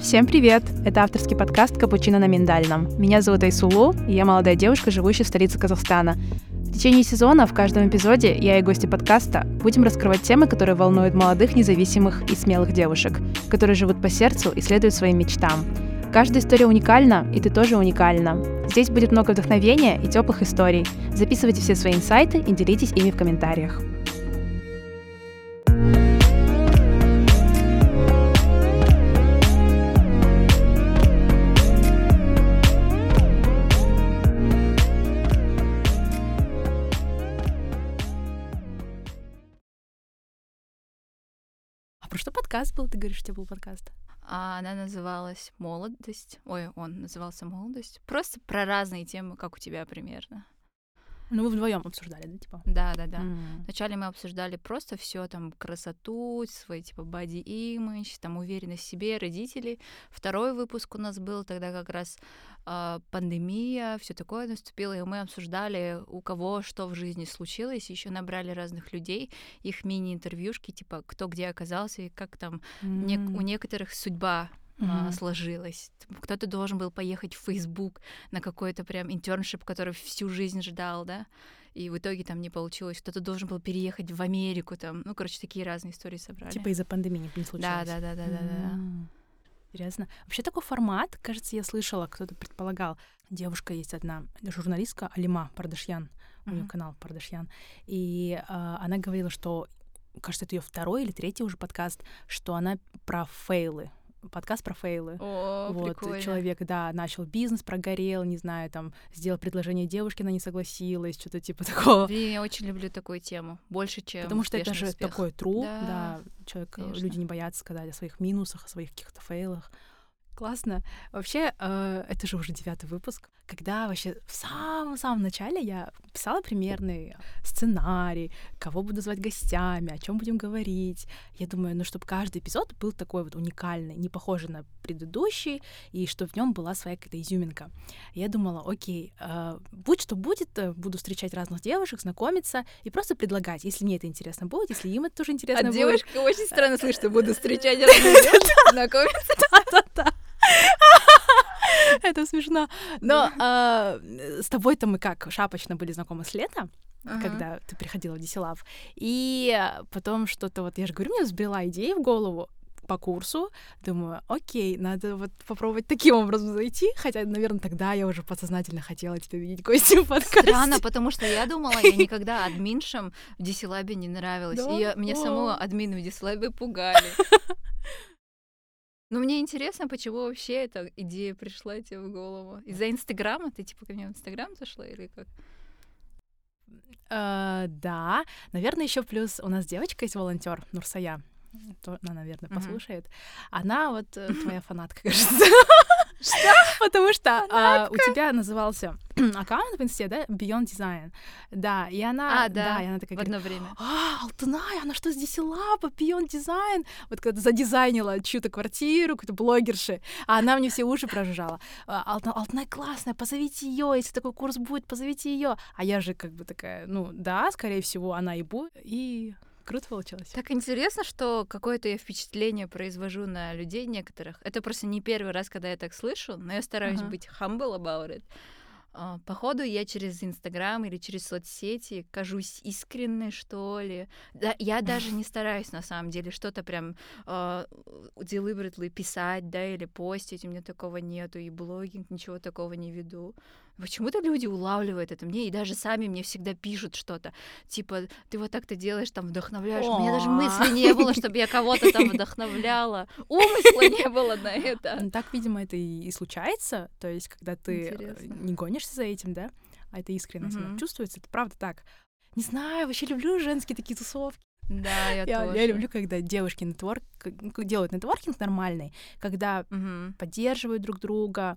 Всем привет! Это авторский подкаст «Капучино на миндальном». Меня зовут Айсулу, и я молодая девушка, живущая в столице Казахстана. В течение сезона в каждом эпизоде я и гости подкаста будем раскрывать темы, которые волнуют молодых, независимых и смелых девушек, которые живут по сердцу и следуют своим мечтам. Каждая история уникальна, и ты тоже уникальна. Здесь будет много вдохновения и теплых историй. Записывайте все свои инсайты и делитесь ими в комментариях. Подкаст был? Ты говоришь, у тебя был подкаст? А она называлась «Молодость». Ой, он назывался «Молодость». Просто про разные темы, как у тебя примерно. Ну, вы вдвоем обсуждали, да, типа? Да, да, да. М. Вначале мы обсуждали просто все там красоту, свой типа body image, там уверенность в себе, родителей. Второй выпуск у нас был тогда как раз а, пандемия, все такое наступило, и мы обсуждали, у кого что в жизни случилось, еще набрали разных людей, их мини-интервьюшки, типа кто где оказался и как там не- у некоторых судьба сложилась. Там Кто-то должен был поехать в Facebook на какой-то прям internship, который всю жизнь ждал, да, и в итоге там не получилось. Кто-то должен был переехать в Америку, там, ну, короче, такие разные истории собрали. Типа из-за пандемии не да, случилось. да, да, да, да, да. М. Интересно. Вообще такой формат, кажется, я слышала, кто-то предполагал. Девушка есть одна, журналистка Алима Пардашьян, у нее канал Пардашьян, и а, она говорила, что, кажется, это ее второй или третий уже подкаст, что она про фейлы, подкаст про фейлы. О, вот прикольно. человек, да, начал бизнес, прогорел, не знаю, там сделал предложение девушке, она не согласилась, что-то типа такого. Блин, я очень люблю такую тему, больше, чем Потому что это же успех. такой true, Да, да, человек, э, конечно. люди не боятся сказать о своих минусах, о своих каких-то фейлах. Классно. Вообще, э, это же уже девятый выпуск. Когда вообще в самом-самом начале я писала примерный сценарий, кого буду звать гостями, о чем будем говорить. Я думаю, ну, чтобы каждый эпизод был такой вот уникальный, не похожий на предыдущий, и чтобы в нем была своя какая-то изюминка. Я думала, окей, э, будь что будет, э, буду встречать разных девушек, знакомиться и просто предлагать, если мне это интересно будет, если им это тоже интересно От будет. девушки очень странно слышать, что буду встречать разных девушек, знакомиться. Да-да-да. Это смешно. Но а, с тобой-то мы как шапочно были знакомы с лета, когда ты приходила в Дисилав. И потом что-то вот, я же говорю, мне взбрела идея в голову по курсу. Думаю, окей, надо вот попробовать таким образом зайти. Хотя, наверное, тогда я уже подсознательно хотела тебя видеть гостем в подкасте. Странно, потому что я думала, я никогда админшам в Дисилабе не нравилась. Да? И я- мне саму О. админы в Дисилабе пугали. Но мне интересно, почему вообще эта идея пришла тебе в голову. Из-за Инстаграма? Ты типа ко мне в Инстаграм зашла или как? Э, да, наверное, еще плюс у нас девочка есть волонтер Нурсая. То, она, наверное, послушает. Она вот э, твоя фанатка, кажется. Что? Потому что а, у тебя назывался аккаунт в инсте, да, Beyond Design. Да, и она, А, да, и она такая В говорит, одно время. а, Алтынай, она что здесь лапа, Beyond Design? Вот когда задизайнила чью-то квартиру, какой-то блогерши, а она мне все уши прожужжала. А, Алт- Алтынай классная, позовите ее, если такой курс будет, позовите ее. А я же как бы такая, ну да, скорее всего, она и будет. И круто получилось. Так интересно, что какое-то я впечатление произвожу на людей некоторых. Это просто не первый раз, когда я так слышу, но я стараюсь Ага. быть humble about it. А, Походу, я через Инстаграм или через соцсети кажусь искренней, что ли. Да, я даже не стараюсь, на самом деле, что-то прям а, deliberately писать, да, или постить. У меня такого нету, и блогинг, ничего такого не веду. Почему-то люди улавливают это мне, и даже сами мне всегда пишут что-то. Типа, ты вот так-то делаешь, там, вдохновляешь. У меня даже мысли не было, чтобы я кого-то там вдохновляла. Умысла не было на это. Ну, Так, видимо, это и случается. То есть, когда ты э, Интересно. не гонишься за этим, да, а это искренность она Мгм. чувствуется, это правда так. Не знаю, вообще люблю женские такие тусовки. Да, я, Я, тоже. я люблю, когда девушки нетворк, ну, делают нетворкинг нормальный, когда Мгм. поддерживают друг друга,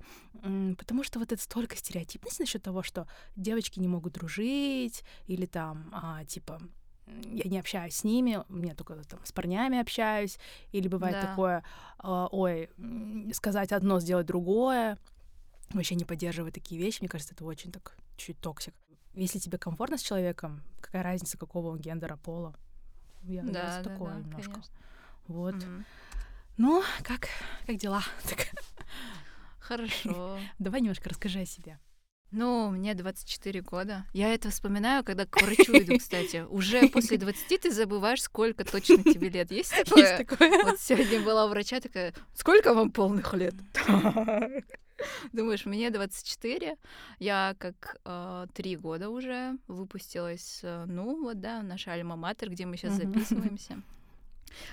потому что вот это столько стереотипности насчет того, что девочки не могут дружить, или там, а, типа, я не общаюсь с ними, я только там с парнями общаюсь, или бывает Да. такое, а, ой, сказать одно, сделать другое, вообще не поддерживать такие вещи, мне кажется, это очень так чуть toxic. Если тебе комфортно с человеком, какая разница, какого он гендера, пола? Я, Да, да, такое да, немножко. конечно. Вот. Мгм. Ну, как, как дела? Хорошо. давай немножко расскажи о себе. Ну, мне 24 года. Я это вспоминаю, когда к врачу иду, кстати. Уже после 20 ты забываешь, сколько точно тебе лет. Есть такое? Есть такое. Вот сегодня была у врача такая, сколько вам полных лет? Думаешь, мне 24, я как э, три года уже выпустилась, э, ну вот да, наша альма-матер, где мы сейчас записываемся.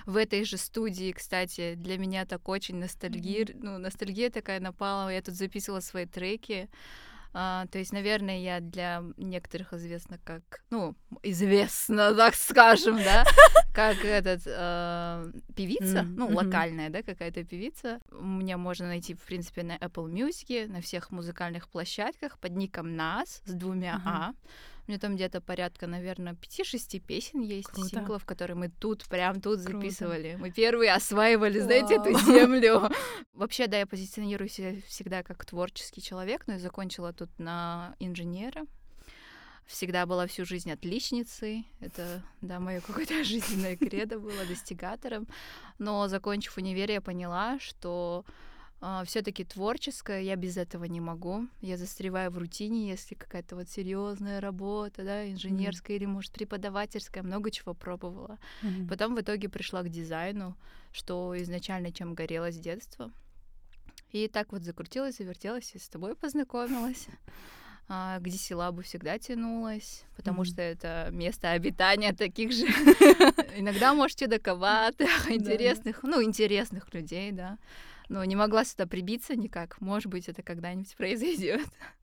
В этой же студии, кстати, для меня так очень ностальгия, ну, ностальгия такая напала. Я тут записывала свои треки. А, то есть, наверное, я для некоторых известна как, ну, известна, так скажем, да, как этот э, певица, М, ну, локальная, да, какая-то певица. Меня можно найти, в принципе, на Apple Music, на всех музыкальных площадках под ником Нас с двумя. А. У меня там где-то порядка, наверное, 5-6 песен есть, Круто. синглов, которые мы тут, прям тут Круто. записывали. Мы первые осваивали, знаете, эту Вау. землю. Вообще, да, я позиционирую себя всегда как творческий человек, но я закончила тут на инженера. Всегда была всю жизнь отличницей. Это, да, мое какое-то жизненное кредо было достигатором. Но, закончив универ, я поняла, что все таки творческое, я без этого не могу. Я застреваю в рутине, если какая-то вот серьезная работа, да, инженерская или, может, преподавательская, много чего пробовала. Мгм. Потом в итоге пришла к дизайну, что изначально чем горела с детства. И так вот закрутилась, завертелась, и с тобой познакомилась. А, К DC-лабу всегда тянулась, потому Мгм. что это место обитания таких же иногда, может, чудаковатых, интересных, ну, интересных людей, да. Но не могла сюда прибиться никак. Может быть, это когда-нибудь произойдет.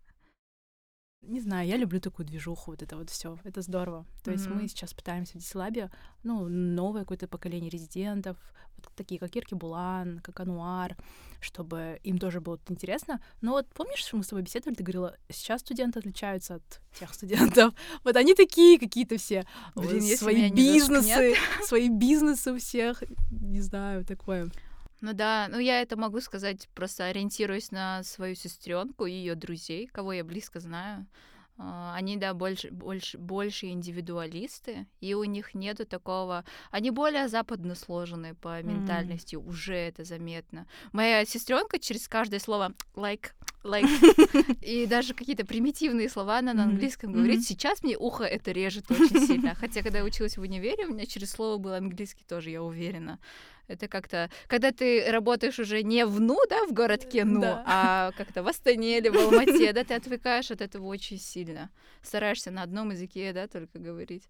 Не знаю, я люблю такую движуху, вот это вот все. Это здорово. То есть Мгм. мы сейчас пытаемся в Дисилабе, ну, новое какое-то поколение резидентов, вот такие как Ирки Булан, как Ануар, чтобы им тоже было интересно. Но вот помнишь, что мы с тобой беседовали, ты говорила, сейчас студенты отличаются от тех студентов. Вот они такие какие-то все. Блин, свои бизнесы, свои бизнесы у всех. Не знаю, такое. Ну да, ну я это могу сказать, просто ориентируясь на свою сестренку и ее друзей, кого я близко знаю. А, Они, да, больше, больше, больше индивидуалисты, и у них нету такого... Они более западно сложены по ментальности, уже это заметно. Моя сестренка через каждое слово like, like, и даже какие-то примитивные слова она на английском говорит. Сейчас мне ухо это режет очень сильно. Хотя, когда я училась в универе, у меня через слово был английский тоже, я уверена. Это как-то, когда ты работаешь уже не в Ну, да, в городке Ну, Да. а как-то в Астане или в Алмате, да, ты отвыкаешь от этого очень сильно. Стараешься на одном языке, да, только говорить.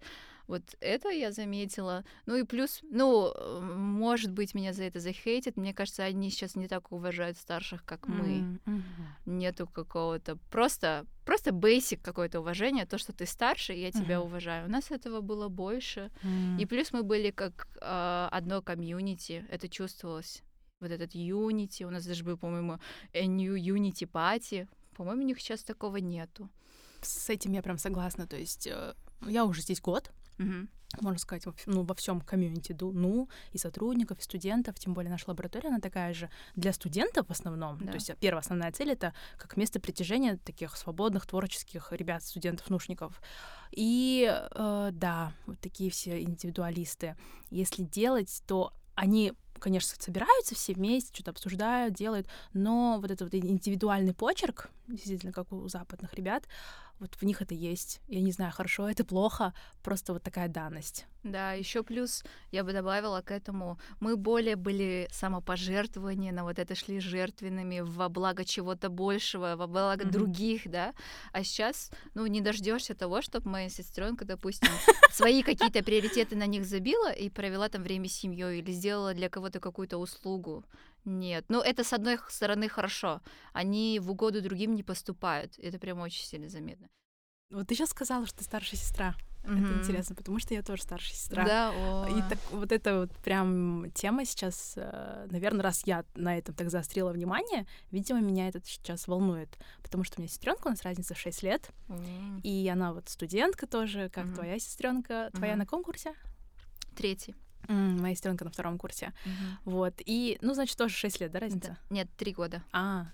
Вот это я заметила. Ну и плюс, ну, э, может быть, меня за это захейтят. Мне кажется, они сейчас не так уважают старших, как мы. Мгм. Нету какого-то просто, просто basic какое-то уважение, то, что ты старше, и я тебя Мгм. уважаю. У нас этого было больше. М. И плюс мы были как а, одно комьюнити, это чувствовалось. Вот этот юнити, у нас даже был, по-моему, a new unity party. По-моему, у них сейчас такого нету. С этим я прям согласна. То есть э, я уже здесь год, Мгм. можно сказать, ну, во всем комьюнити, ду- ну, и сотрудников, и студентов, тем более наша лаборатория, она такая же для студентов в основном. Да. То есть первая основная цель — это как место притяжения таких свободных, творческих ребят, студентов-нушников. И э, да, вот такие все индивидуалисты. Если делать, то они конечно, собираются все вместе, что-то обсуждают, делают, но вот этот вот индивидуальный почерк, действительно, как у западных ребят, вот в них это есть. Я не знаю, хорошо это плохо, просто вот такая данность. Да, еще плюс я бы добавила к этому, мы более были самопожертвования, на вот это шли жертвенными во благо чего-то большего, во благо Мгм. других, да. А сейчас, ну, не дождешься того, чтобы моя сестренка, допустим, свои какие-то приоритеты на них забила и провела там время с семьей или сделала для кого-то какую-то услугу. Нет. Ну, это с одной стороны хорошо. Они в угоду другим не поступают. Это прям очень сильно заметно. Вот ты сейчас сказала, что ты старшая сестра. Это Мгм. интересно, потому что я тоже старшая сестра. Да, о. И так, вот эта вот прям тема сейчас, наверное, раз я на этом так заострила внимание, видимо, меня это сейчас волнует. Потому что у меня сестренка, у нас разница в 6 лет, М. и она вот студентка тоже, как Мгм. твоя сестренка. Твоя Мгм. на каком курсе? Третий. Моя сестренка на втором курсе. Мгм. Вот. И, ну, значит, тоже 6 лет, да, разница? Да. Нет, три года. А,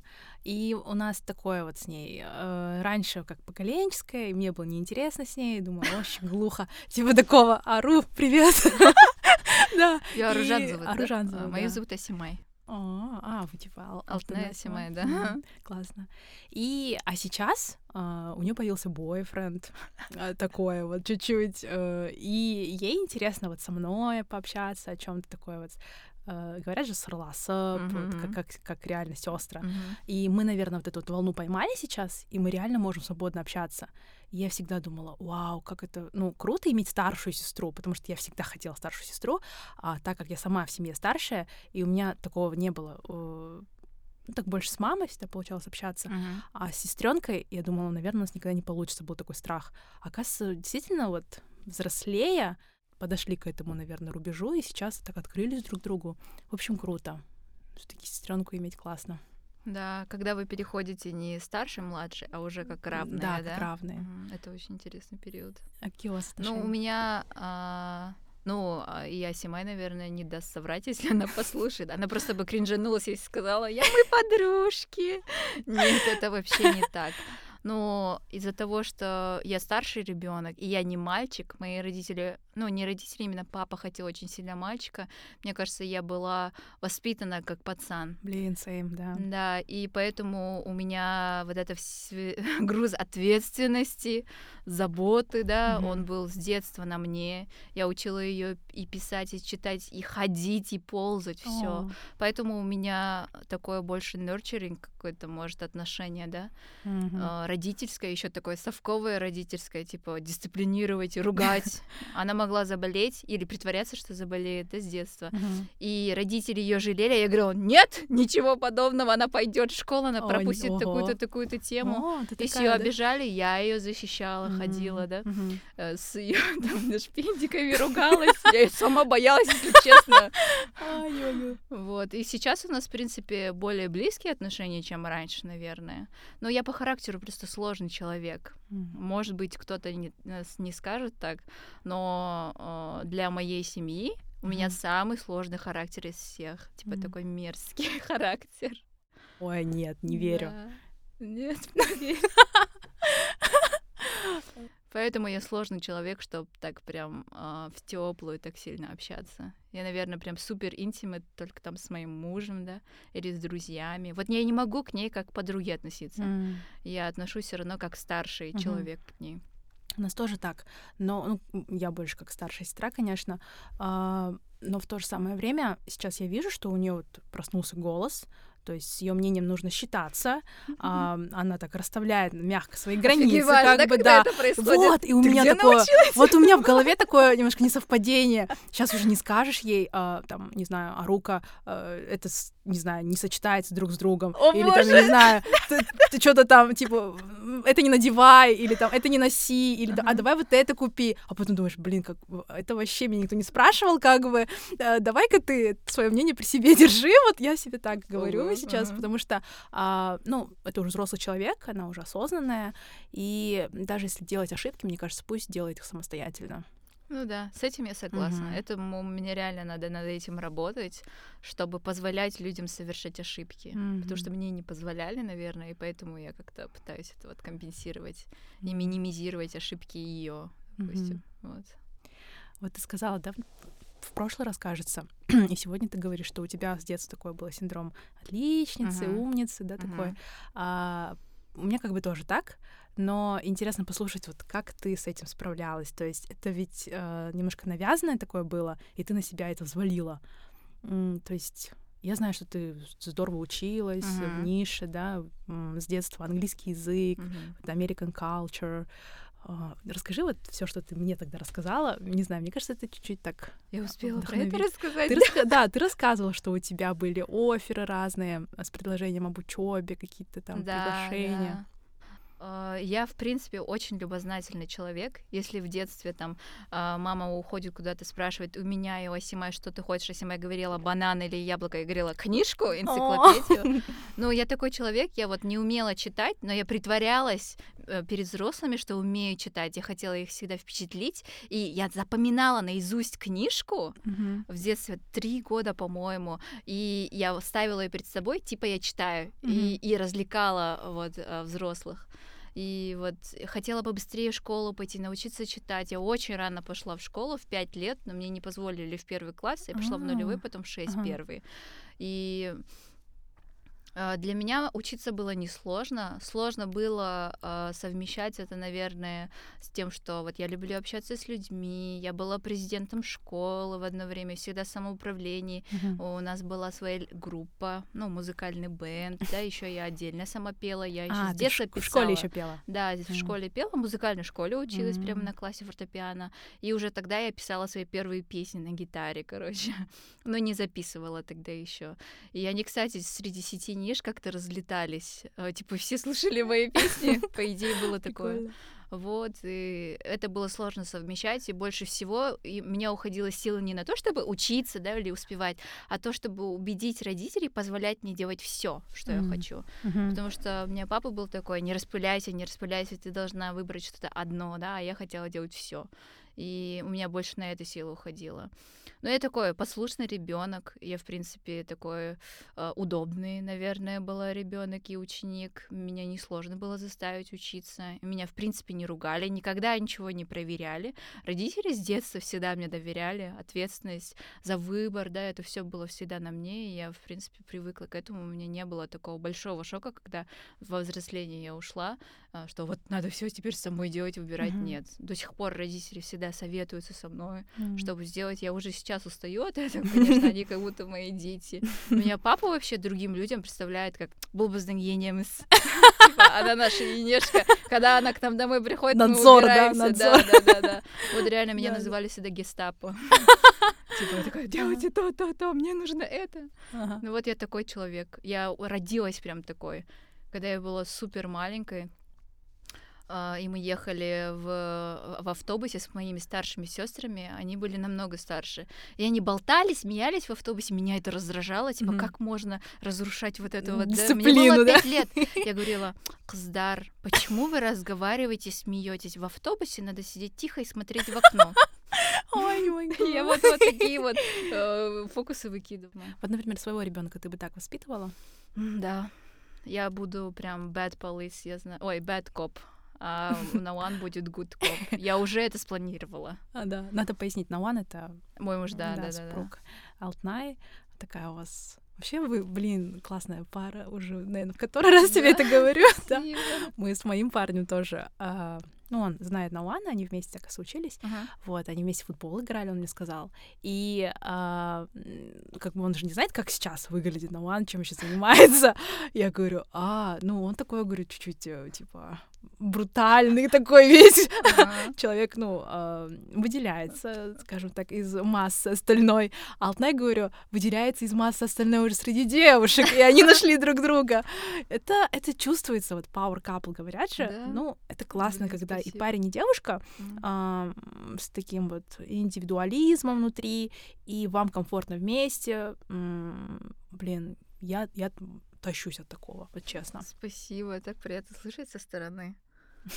и у нас такое вот с ней. э, раньше как поколенческое, и мне было неинтересно с ней, думаю, очень глухо. Типа такого, ору, привет. Да. Я Аружан И- зовут, да? Аружан А, зовут, Мою зовут Асимай. А, а, вы типа Ал- Алтынай Алтынай Асимай, Асимай. да. Классно. И, а сейчас а, у нее появился бойфренд а, такой вот чуть-чуть. э, И ей интересно вот со мной пообщаться о чем-то такое вот. Э, Говорят же срласып, вот Мгм. как, как, как реально сестра. Мгм. И мы, наверное, вот эту вот волну поймали сейчас, и мы реально можем свободно общаться. И я всегда думала, вау, как это, ну, круто иметь старшую сестру, потому что я всегда хотела старшую сестру, а так как я сама в семье старшая, и у меня такого не было. э, ну, так больше с мамой всегда получалось общаться. Мгм. А с сестренкой, я думала, наверное, у нас никогда не получится, был такой страх. Оказывается, действительно, вот взрослея, подошли к этому, наверное, рубежу, и сейчас так открылись друг другу. В общем, круто. Все-таки сестренку иметь классно. Да, когда вы переходите не старший, младший, а уже как равные, Да, да? как равные. Мгм. Это очень интересный период. А какие у вас Ну, отношения? у меня, а, ну, а, и Асимай, наверное, не даст соврать, если она послушает. Она просто бы кринжанулась и сказала, я мы подружки. Нет, это вообще не так. Но из-за того, что я старший ребенок и я не мальчик, мои родители, ну, не родители, именно папа хотел очень сильно мальчика, мне кажется, я была воспитана как пацан. Блин, сейм, да. Да, и поэтому у меня вот это вс- груз ответственности, заботы, да, Мгм. он был с детства на мне. Я учила ее и писать, и читать, и ходить, и ползать, все. О, Поэтому у меня такое больше nurturing какое-то, может, отношение, да, а, родительское, еще такое совковое родительское, типа дисциплинировать и ругать. Она могла заболеть или притворяться, что заболеет, да, с детства. Мгм. И родители ее жалели, а я говорила, нет, ничего подобного, она пойдет в школу, она Ой, пропустит такую-то, такую-то тему. О, Если ее да? обижали, я ее защищала, ходила, да, э, с ее там шпиндиками ругалась. Я сама боялась, если честно. Вот. И сейчас у нас, в принципе, более близкие отношения, чем раньше, наверное. Но я по характеру просто сложный человек. Может быть, кто-то не, нас не скажет так, но э, для моей семьи у меня Мгм. самый сложный характер из всех. Типа Мгм. такой мерзкий характер. Ой, нет, не верю. Да. Нет, поверь. Поэтому я сложный человек, чтобы так прям а, в теплую так сильно общаться. Я, наверное, прям супер интимат только там с моим мужем, да, или с друзьями. Вот я не могу к ней как к подруге относиться. М. Я отношусь все равно как старший Мгм. человек к ней. У нас тоже так. Но ну, я больше как старшая сестра, конечно. А, но в то же самое время сейчас я вижу, что у нее вот проснулся голос. То есть с ее мнением нужно считаться. А, она так расставляет мягко свои границы, Офигеваешь, как да, бы да. Вот, и у Ты меня такое, научилась? вот у меня в голове такое немножко несовпадение. Сейчас уже не скажешь ей, а, там, не знаю, Арука, а, это, не знаю, не сочетается друг с другом. О, или там, боже! не знаю, ты, что-то там, типа, это не надевай, или там, это не носи, или, а давай вот это купи. А потом думаешь, блин, как это вообще меня никто не спрашивал, как бы, э, давай-ка ты свое мнение при себе держи, вот я себе так говорю сейчас, потому что, а, ну, это уже взрослый человек, она уже осознанная, и даже если делать ошибки, мне кажется, пусть делает их самостоятельно. Ну да, с этим я согласна. Мгм. Этому мне реально надо над этим работать, чтобы позволять людям совершать ошибки. Потому Мгм. что мне не позволяли, наверное, и поэтому я как-то пытаюсь это вот компенсировать и Мгм. минимизировать ошибки ее, допустим. Вот. Вот ты сказала, да, в прошлый раз, кажется, и сегодня ты говоришь, что у тебя с детства такой был синдром отличницы, Мгм. умницы, да, такой. Мгм. А, у меня как бы тоже так, но интересно послушать, вот как ты с этим справлялась. То есть это ведь э, немножко навязанное такое было, и ты на себя это взвалила. М, то есть я знаю, что ты здорово училась в Мгм. нише, да, с детства английский язык, вот American culture. А, Расскажи вот все, что ты мне тогда рассказала. Не знаю, мне кажется, это чуть-чуть так. Я успела про это рассказать. Ты раска- Да, ты рассказывала, что у тебя были оферы разные с предложением об учебе, какие-то там Да, приглашения. да. А, Я, в принципе, очень любознательный человек. Если в детстве там а, мама уходит куда-то, спрашивает у меня и у Асимай, что ты хочешь, Асимай говорила банан или яблоко, я говорила книжку, энциклопедию. Ну, я такой человек, я вот не умела читать, но я притворялась перед взрослыми, что умею читать. Я хотела их всегда впечатлить, и я запоминала наизусть книжку, Мгм. в детстве три года, по-моему, и я ставила ее перед собой, типа я читаю, и, и развлекала вот э, взрослых. И вот хотела бы быстрее в школу пойти, научиться читать. Я очень рано пошла в школу, в пять лет, но мне не позволили в первый класс. Я пошла в нулевой, потом в шесть первый. И а, для меня учиться было несложно. Сложно было э, совмещать это, наверное, с тем, что вот я люблю общаться с людьми. Я была президентом школы в одно время, всегда в самоуправлении. Uh-huh. У нас была своя группа, ну, музыкальный бенд, да, еще я отдельно сама пела. Я еще а, с детства писала. В школе еще пела? Да, uh-huh. в школе пела, в музыкальной школе училась uh-huh. прямо на классе фортепиано. И уже тогда я писала свои первые песни на гитаре, короче. Но не записывала тогда еще. И они, кстати, среди сети ниш как-то разлетались. А, типа все слушали мои песни, по идее было такое. Вот, и это было сложно совмещать, и больше всего и меня уходила сила не на то, чтобы учиться, да, или успевать, а то, чтобы убедить родителей позволять мне делать все, что mm-hmm. я хочу. Mm-hmm. Потому что у меня папа был такой, не распыляйся, не распыляйся, ты должна выбрать что-то одно, да, а я хотела делать все. И у меня больше на это сила уходила. Но я такой послушный ребенок. Я, в принципе, такой э, удобный, наверное, была ребенок и ученик. Меня несложно было заставить учиться. Меня, в принципе, не ругали, никогда ничего не проверяли. Родители с детства всегда мне доверяли. Ответственность за выбор, да, это все было всегда на мне. И я, в принципе, привыкла к этому. У меня не было такого большого шока, когда во взрослении я ушла, что вот надо все теперь самой делать, выбирать. Mm-hmm. Нет. До сих пор родители всегда советуются со мной, mm-hmm. чтобы сделать. Я уже сейчас устаю от этого, конечно, они как будто мои дети. Меня папа вообще другим людям представляет как булбазный гением типа, она наша енешка. Когда она к нам домой приходит, надзор, да, надзор. Да, да, да, Вот реально меня называли всегда гестапо. Типа я такая, делайте то, то, то, мне нужно это. Ну вот я такой человек. Я родилась прям такой. Когда я была супер маленькой, а, и мы ехали в, в автобусе с моими старшими сестрами, они были намного старше. И они болтали, смеялись в автобусе, меня это раздражало, типа, mm-hmm. как можно разрушать вот это вот... Дисциплину, да? Мне было пять лет. Я говорила, Кздар, почему вы разговариваете, смеетесь в автобусе, надо сидеть тихо и смотреть в окно. Ой, ой, Я вот, вот такие вот э, фокусы выкидываю. Вот, например, своего ребенка ты бы так воспитывала? Да. Я буду прям bad police, я знаю. Ой, bad cop а на One будет Good Cop. Я уже это спланировала. А, да. Надо пояснить, на One это... Мой муж, да, да, да. Супруг. Да. Алтнай, такая у вас Вообще вы, блин, классная пара уже, наверное, в который раз тебе это говорю. Да? Мы с моим парнем тоже. А, ну, он знает Науана, они вместе, так учились. Uh-huh. Вот, они вместе в футбол играли, он мне сказал. И а, как бы он же не знает, как сейчас выглядит Науан, чем еще занимается. Я говорю, а, ну, он такой, говорю, чуть-чуть, э, типа, брутальный такой весь uh-huh. человек, ну, э, выделяется, скажем так, из массы остальной. А Алтнай, говорю, выделяется из массы остальной уже среди девушек, и они нашли друг друга. Это, это чувствуется, вот power couple говорят же. Да. Ну, это классно, Блин, когда спасибо. и парень, и девушка э, с таким вот индивидуализмом внутри, и вам комфортно вместе. Блин, я, я тащусь от такого, вот честно. Спасибо, так приятно слышать со стороны.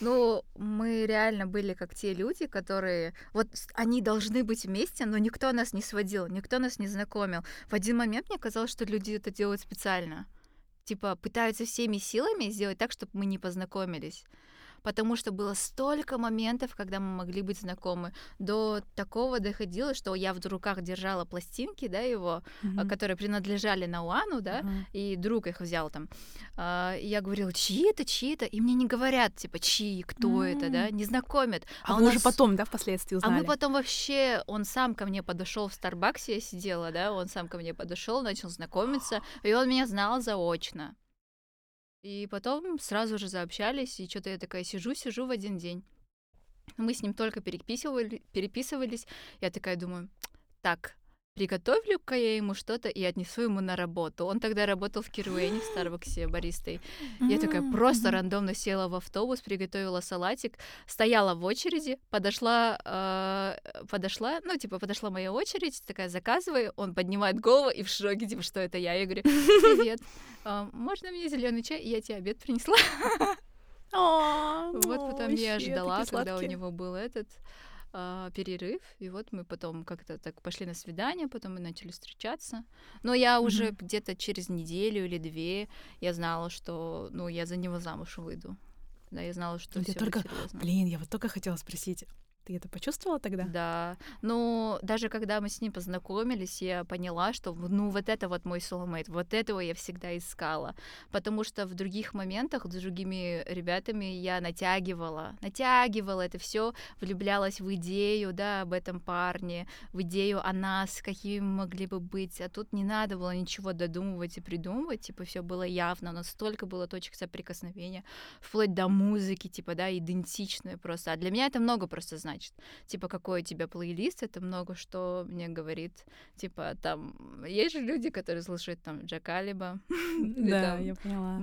Ну, мы реально были как те люди, которые... Вот они должны быть вместе, но никто нас не сводил, никто нас не знакомил. В один момент мне казалось, что люди это делают специально. Типа пытаются всеми силами сделать так, чтобы мы не познакомились потому что было столько моментов, когда мы могли быть знакомы. До такого доходило, что я в руках держала пластинки, да, его, mm-hmm. которые принадлежали Науану, да, mm-hmm. и друг их взял там. А, и я говорила, чьи это, чьи это, и мне не говорят, типа, чьи, кто mm-hmm. это, да, не знакомят. А, а вы нас... уже потом, да, впоследствии узнали? А мы потом вообще, он сам ко мне подошел в Старбаксе, я сидела, да, он сам ко мне подошел, начал знакомиться, и он меня знал заочно. И потом сразу же заобщались, и что-то я такая сижу-сижу в один день. Мы с ним только переписывали, переписывались. Я такая думаю, так, приготовлю-ка я ему что-то и отнесу ему на работу. Он тогда работал в Кируэне, в Старбаксе, баристой. Я такая просто рандомно села в автобус, приготовила салатик, стояла в очереди, подошла, э, подошла, ну, типа, подошла моя очередь, такая, заказывай, он поднимает голову и в шоке, типа, что это я? Я говорю, привет, э, можно мне зеленый чай? Я тебе обед принесла. Вот потом я ждала, когда у него был этот э, перерыв, и вот мы потом как-то так пошли на свидание, потом мы начали встречаться. Но я уже mm-hmm. где-то через неделю или две я знала, что, ну, я за него замуж выйду. Да, я знала, что Я все только, серьезно. блин, я вот только хотела спросить, ты это почувствовала тогда? Да. Ну, даже когда мы с ним познакомились, я поняла, что ну вот это вот мой soulmate, вот этого я всегда искала. Потому что в других моментах с другими ребятами я натягивала, натягивала это все, влюблялась в идею, да, об этом парне, в идею о нас, какими мы могли бы быть. А тут не надо было ничего додумывать и придумывать, типа все было явно, нас столько было точек соприкосновения, вплоть до музыки, типа, да, идентичные просто. А для меня это много просто значит. Типа, какой у тебя плейлист, это много что мне говорит. Типа, там, есть же люди, которые слушают там Джака Алиба. или Да, я поняла.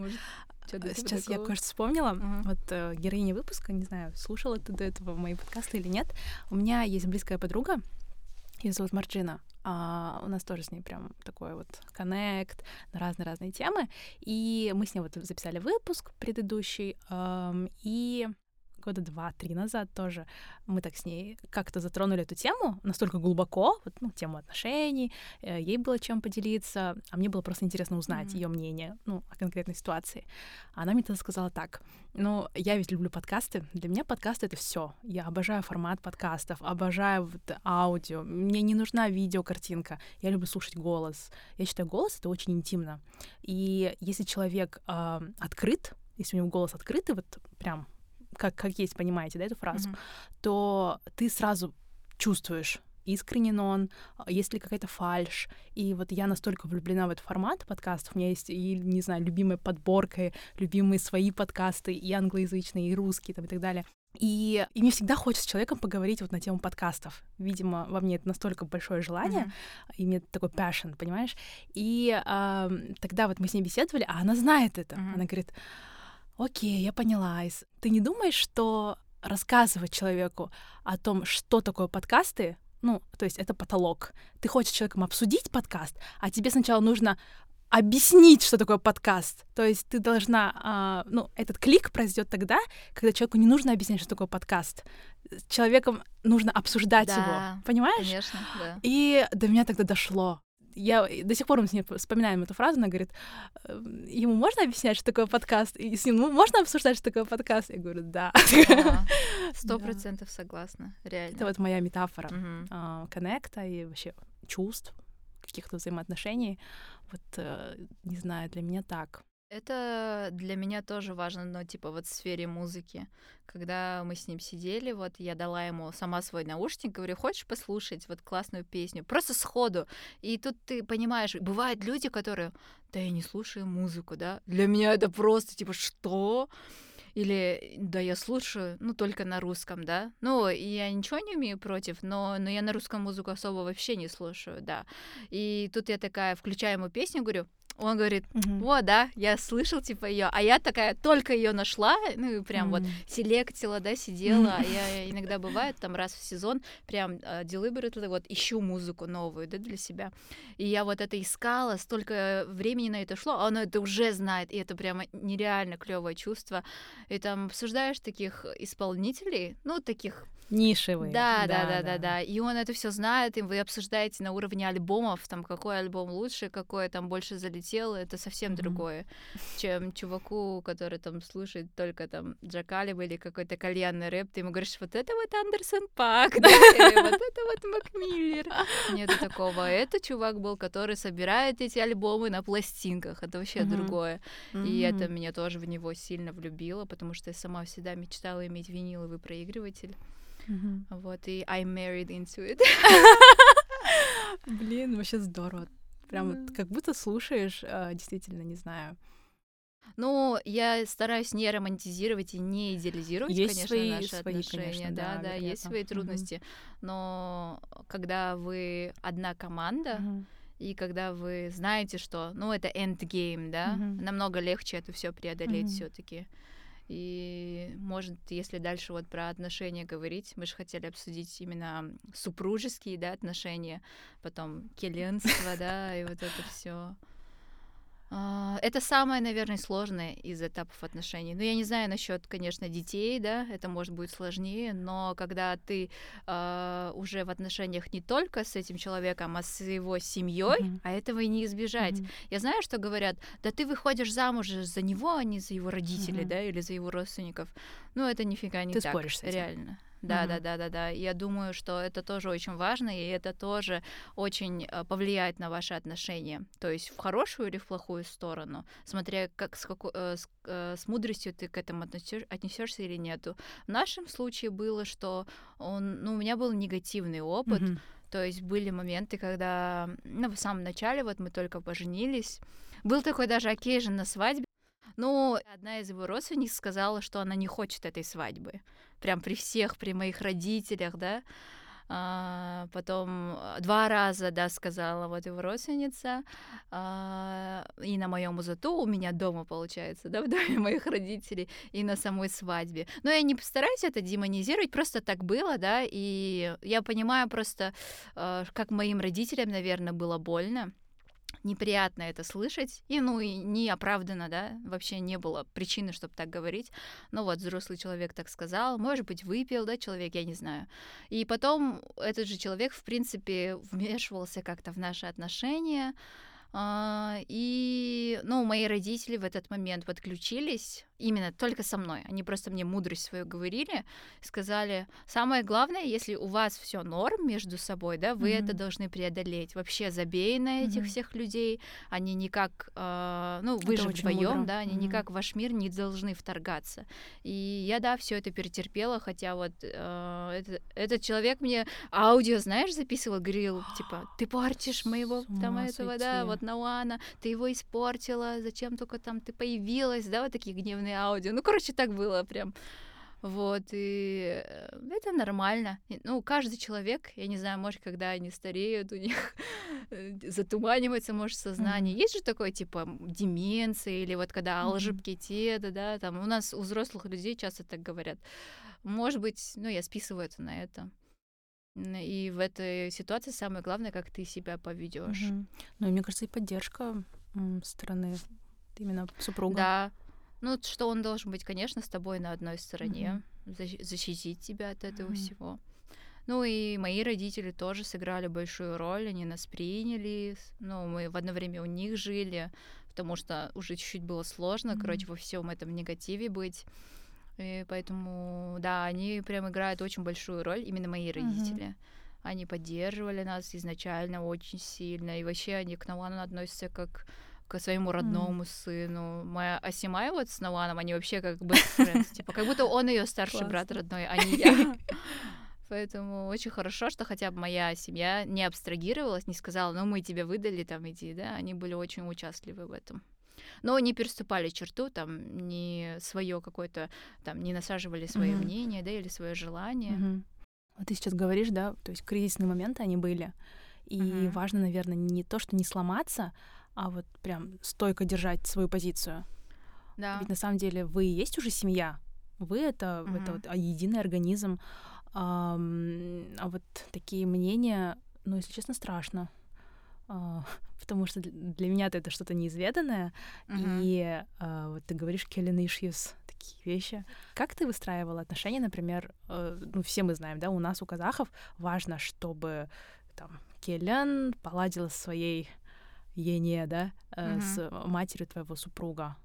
чё-то типа Сейчас я кое-что вспомнила. Вот э, героиня выпуска, не знаю, слушала ты до этого мои подкасты или нет. У меня есть близкая подруга, ее зовут Марджина. А у нас тоже с ней прям такой вот коннект на разные-разные темы. И мы с ней вот записали выпуск предыдущий, и года два-три назад тоже мы так с ней как-то затронули эту тему настолько глубоко, вот, ну, тему отношений, э, ей было чем поделиться, а мне было просто интересно узнать Мгм. ее мнение, ну, о конкретной ситуации. Она мне тогда сказала так, ну, я ведь люблю подкасты, для меня подкасты — это все. Я обожаю формат подкастов, обожаю вот аудио, мне не нужна видеокартинка, я люблю слушать голос. Я считаю, голос — это очень интимно. И если человек а, открыт, если у него голос открытый, вот прям как, как есть, понимаете, да, эту фразу, Мгм. то ты сразу чувствуешь, искренен он, а, есть ли какая-то фальш. И вот я настолько влюблена в этот формат подкастов. У меня есть, и, не знаю, любимые подборка, любимые свои подкасты, и англоязычные, и русские, там, и так далее. И, и мне всегда хочется с человеком поговорить вот на тему подкастов. Видимо, во мне это настолько большое желание, Мгм. и мне такой passion, понимаешь? И ам, тогда вот мы с ней беседовали, а она знает это. Мгм. Она говорит, окей, я поняла. Ис. Ты не думаешь, что рассказывать человеку о том, что такое подкасты, ну, то есть это потолок. Ты хочешь с человеком обсудить подкаст, а тебе сначала нужно объяснить, что такое подкаст. То есть ты должна, а, ну, этот клик произойдет тогда, когда человеку не нужно объяснять, что такое подкаст. С человеком нужно обсуждать Да, его, понимаешь? Конечно, да. И до меня тогда дошло. Я до сих пор мы с ней вспоминаем эту фразу, она говорит, «Эм, ему можно объяснять, что такое подкаст? И с ним «Ну, можно обсуждать, что такое подкаст? Я говорю, да. Сто процентов согласна, реально. Это вот моя метафора а, коннекта и вообще чувств, каких-то взаимоотношений. Вот, э, не знаю, для меня так. Это для меня тоже важно, но типа вот в сфере музыки. Когда мы с ним сидели, вот я дала ему сама свой наушник, говорю, хочешь послушать вот классную песню? Просто сходу. И тут ты понимаешь, бывают люди, которые, да я не слушаю музыку, да? Для меня это просто типа, что? Или, да, я слушаю, ну, только на русском, да. Ну, я ничего не имею против, но, но я на русском музыку особо вообще не слушаю, да. И тут я такая включаю ему песню, говорю, он говорит, Мгм. о, да, я слышал, типа, ее, а я такая только ее нашла, ну и прям вот Мгм. селектила, да, сидела. а Я иногда бывает там раз в сезон прям э, deliberately вот ищу музыку новую, да, для себя. И я вот это искала, столько времени на это шло, а оно это уже знает, и это прямо нереально клевое чувство. И там обсуждаешь таких исполнителей, ну таких Нишевые. да, да, да, да, да. И он это все знает, и вы обсуждаете на уровне альбомов, там какой альбом лучше, какой там больше залетел, это совсем Мгм. другое, чем чуваку, который там слушает только там Джакалиба или какой-то кальянный рэп, ты ему говоришь, вот это вот Андерсон Пак, да, или вот это вот Макмиллер. Нету такого. Это чувак был, который собирает эти альбомы на пластинках, это вообще другое. И это меня тоже в него сильно влюбило, потому что я сама всегда мечтала иметь виниловый проигрыватель. Мгм. Вот, и I married into it. Блин, вообще здорово. Прям вот Да. как будто слушаешь, а, действительно, не знаю. Ну, я стараюсь не романтизировать и не идеализировать, Есть конечно, свои- наши свои, отношения. конечно, да, да, да, есть свои трудности. Но когда вы одна команда, Мгм. и когда вы знаете, что, ну, это endgame, да, Мгм. намного легче это все преодолеть Мгм. все-таки. И, может, если дальше вот про отношения говорить, мы же хотели обсудить именно супружеские, да, отношения, потом келенство, да, и вот это все. А, это самое, наверное, сложное из этапов отношений. Ну, я не знаю насчет, конечно, детей, да, это может быть сложнее, но когда ты э, уже в отношениях не только с этим человеком, а с его семьей, mm-hmm. а этого и не избежать. Mm-hmm. Я знаю, что говорят, да ты выходишь замуж за него, а не за его родителей, mm-hmm. да, или за его родственников. Ну, это нифига не ты так. Споришь с этим. Реально. Да, mm-hmm. да, да, да, да. Я думаю, что это тоже очень важно, и это тоже очень э, повлияет на ваши отношения. То есть в хорошую или в плохую сторону, смотря как с, какой, э, с, э, с мудростью ты к этому отнесешься или нету. В нашем случае было, что он, ну, у меня был негативный опыт. Mm-hmm. То есть были моменты, когда, ну, в самом начале, вот мы только поженились, был такой даже окейжен на свадьбе, ну, одна из его родственниц сказала, что она не хочет этой свадьбы. Прям при всех, при моих родителях, да. А, потом а, два раза, да, сказала вот его родственница. А, и на моем узату у меня дома, получается, да, в доме моих родителей, и на самой свадьбе. Но я не постараюсь это демонизировать, просто так было, да, и я понимаю просто, а, как моим родителям, наверное, было больно неприятно это слышать, и, ну, и не оправданно, да, вообще не было причины, чтобы так говорить, но вот взрослый человек так сказал, может быть, выпил, да, человек, я не знаю. И потом этот же человек, в принципе, вмешивался как-то в наши отношения, а, и, ну, мои родители в этот момент подключились, именно только со мной. Они просто мне мудрость свою говорили, сказали, самое главное, если у вас все норм между собой, да, вы mm-hmm. это должны преодолеть. Вообще забей на этих mm-hmm. всех людей, они никак, э, ну, вы это же вдвоем, да, они mm-hmm. никак в ваш мир не должны вторгаться. И я, да, все это перетерпела, хотя вот э, это, этот человек мне аудио, знаешь, записывал, говорил, типа, ты портишь моего там этого, да, вот Науана, ты его испортила, зачем только там ты появилась, да, вот такие гневные полное аудио. Ну, короче, так было прям. Вот, и э, это нормально. Ну, каждый человек, я не знаю, может, когда они стареют, у них э, затуманивается, может, сознание. Mm-hmm. Есть же такое, типа, деменция, или вот когда алжибкетеда, да, там у нас, у взрослых людей часто так говорят. Может быть, ну, я списываю это на это. И в этой ситуации самое главное, как ты себя поведешь. Mm-hmm. Ну, и мне кажется, и поддержка стороны именно супруга. Да, ну, что он должен быть, конечно, с тобой на одной стороне, mm-hmm. защитить тебя от этого mm-hmm. всего. Ну и мои родители тоже сыграли большую роль, они нас приняли, ну, мы в одно время у них жили, потому что уже чуть-чуть было сложно, mm-hmm. короче, во всем этом негативе быть. И поэтому, да, они прям играют очень большую роль, именно мои родители. Mm-hmm. Они поддерживали нас изначально очень сильно, и вообще они к нам относятся как к своему родному mm. сыну. Моя Асимай вот с Наланом, они вообще как бы типа, как будто он ее старший брат родной, а не я. Поэтому очень хорошо, что хотя бы моя семья не абстрагировалась, не сказала, ну мы тебя выдали, там иди, да, они были очень участливы в этом. Но не переступали черту, там, не свое какое-то, там, не насаживали свое mm-hmm. мнение, да, или свое желание. Mm-hmm. Вот ты сейчас говоришь, да, то есть кризисные моменты, они были. И mm-hmm. важно, наверное, не то, что не сломаться, а вот прям стойко держать свою позицию. Да. Ведь на самом деле вы и есть уже семья. Вы это, угу. это вот а, единый организм. А, а вот такие мнения, ну, если честно, страшно. А, потому что для меня это что-то неизведанное. Угу. И а, вот ты говоришь Killing issues, такие вещи. Как ты выстраивала отношения, например, э, ну, все мы знаем, да, у нас, у казахов, важно, чтобы там Келян поладила со своей Ене, да, э, с матерью твоего супруга,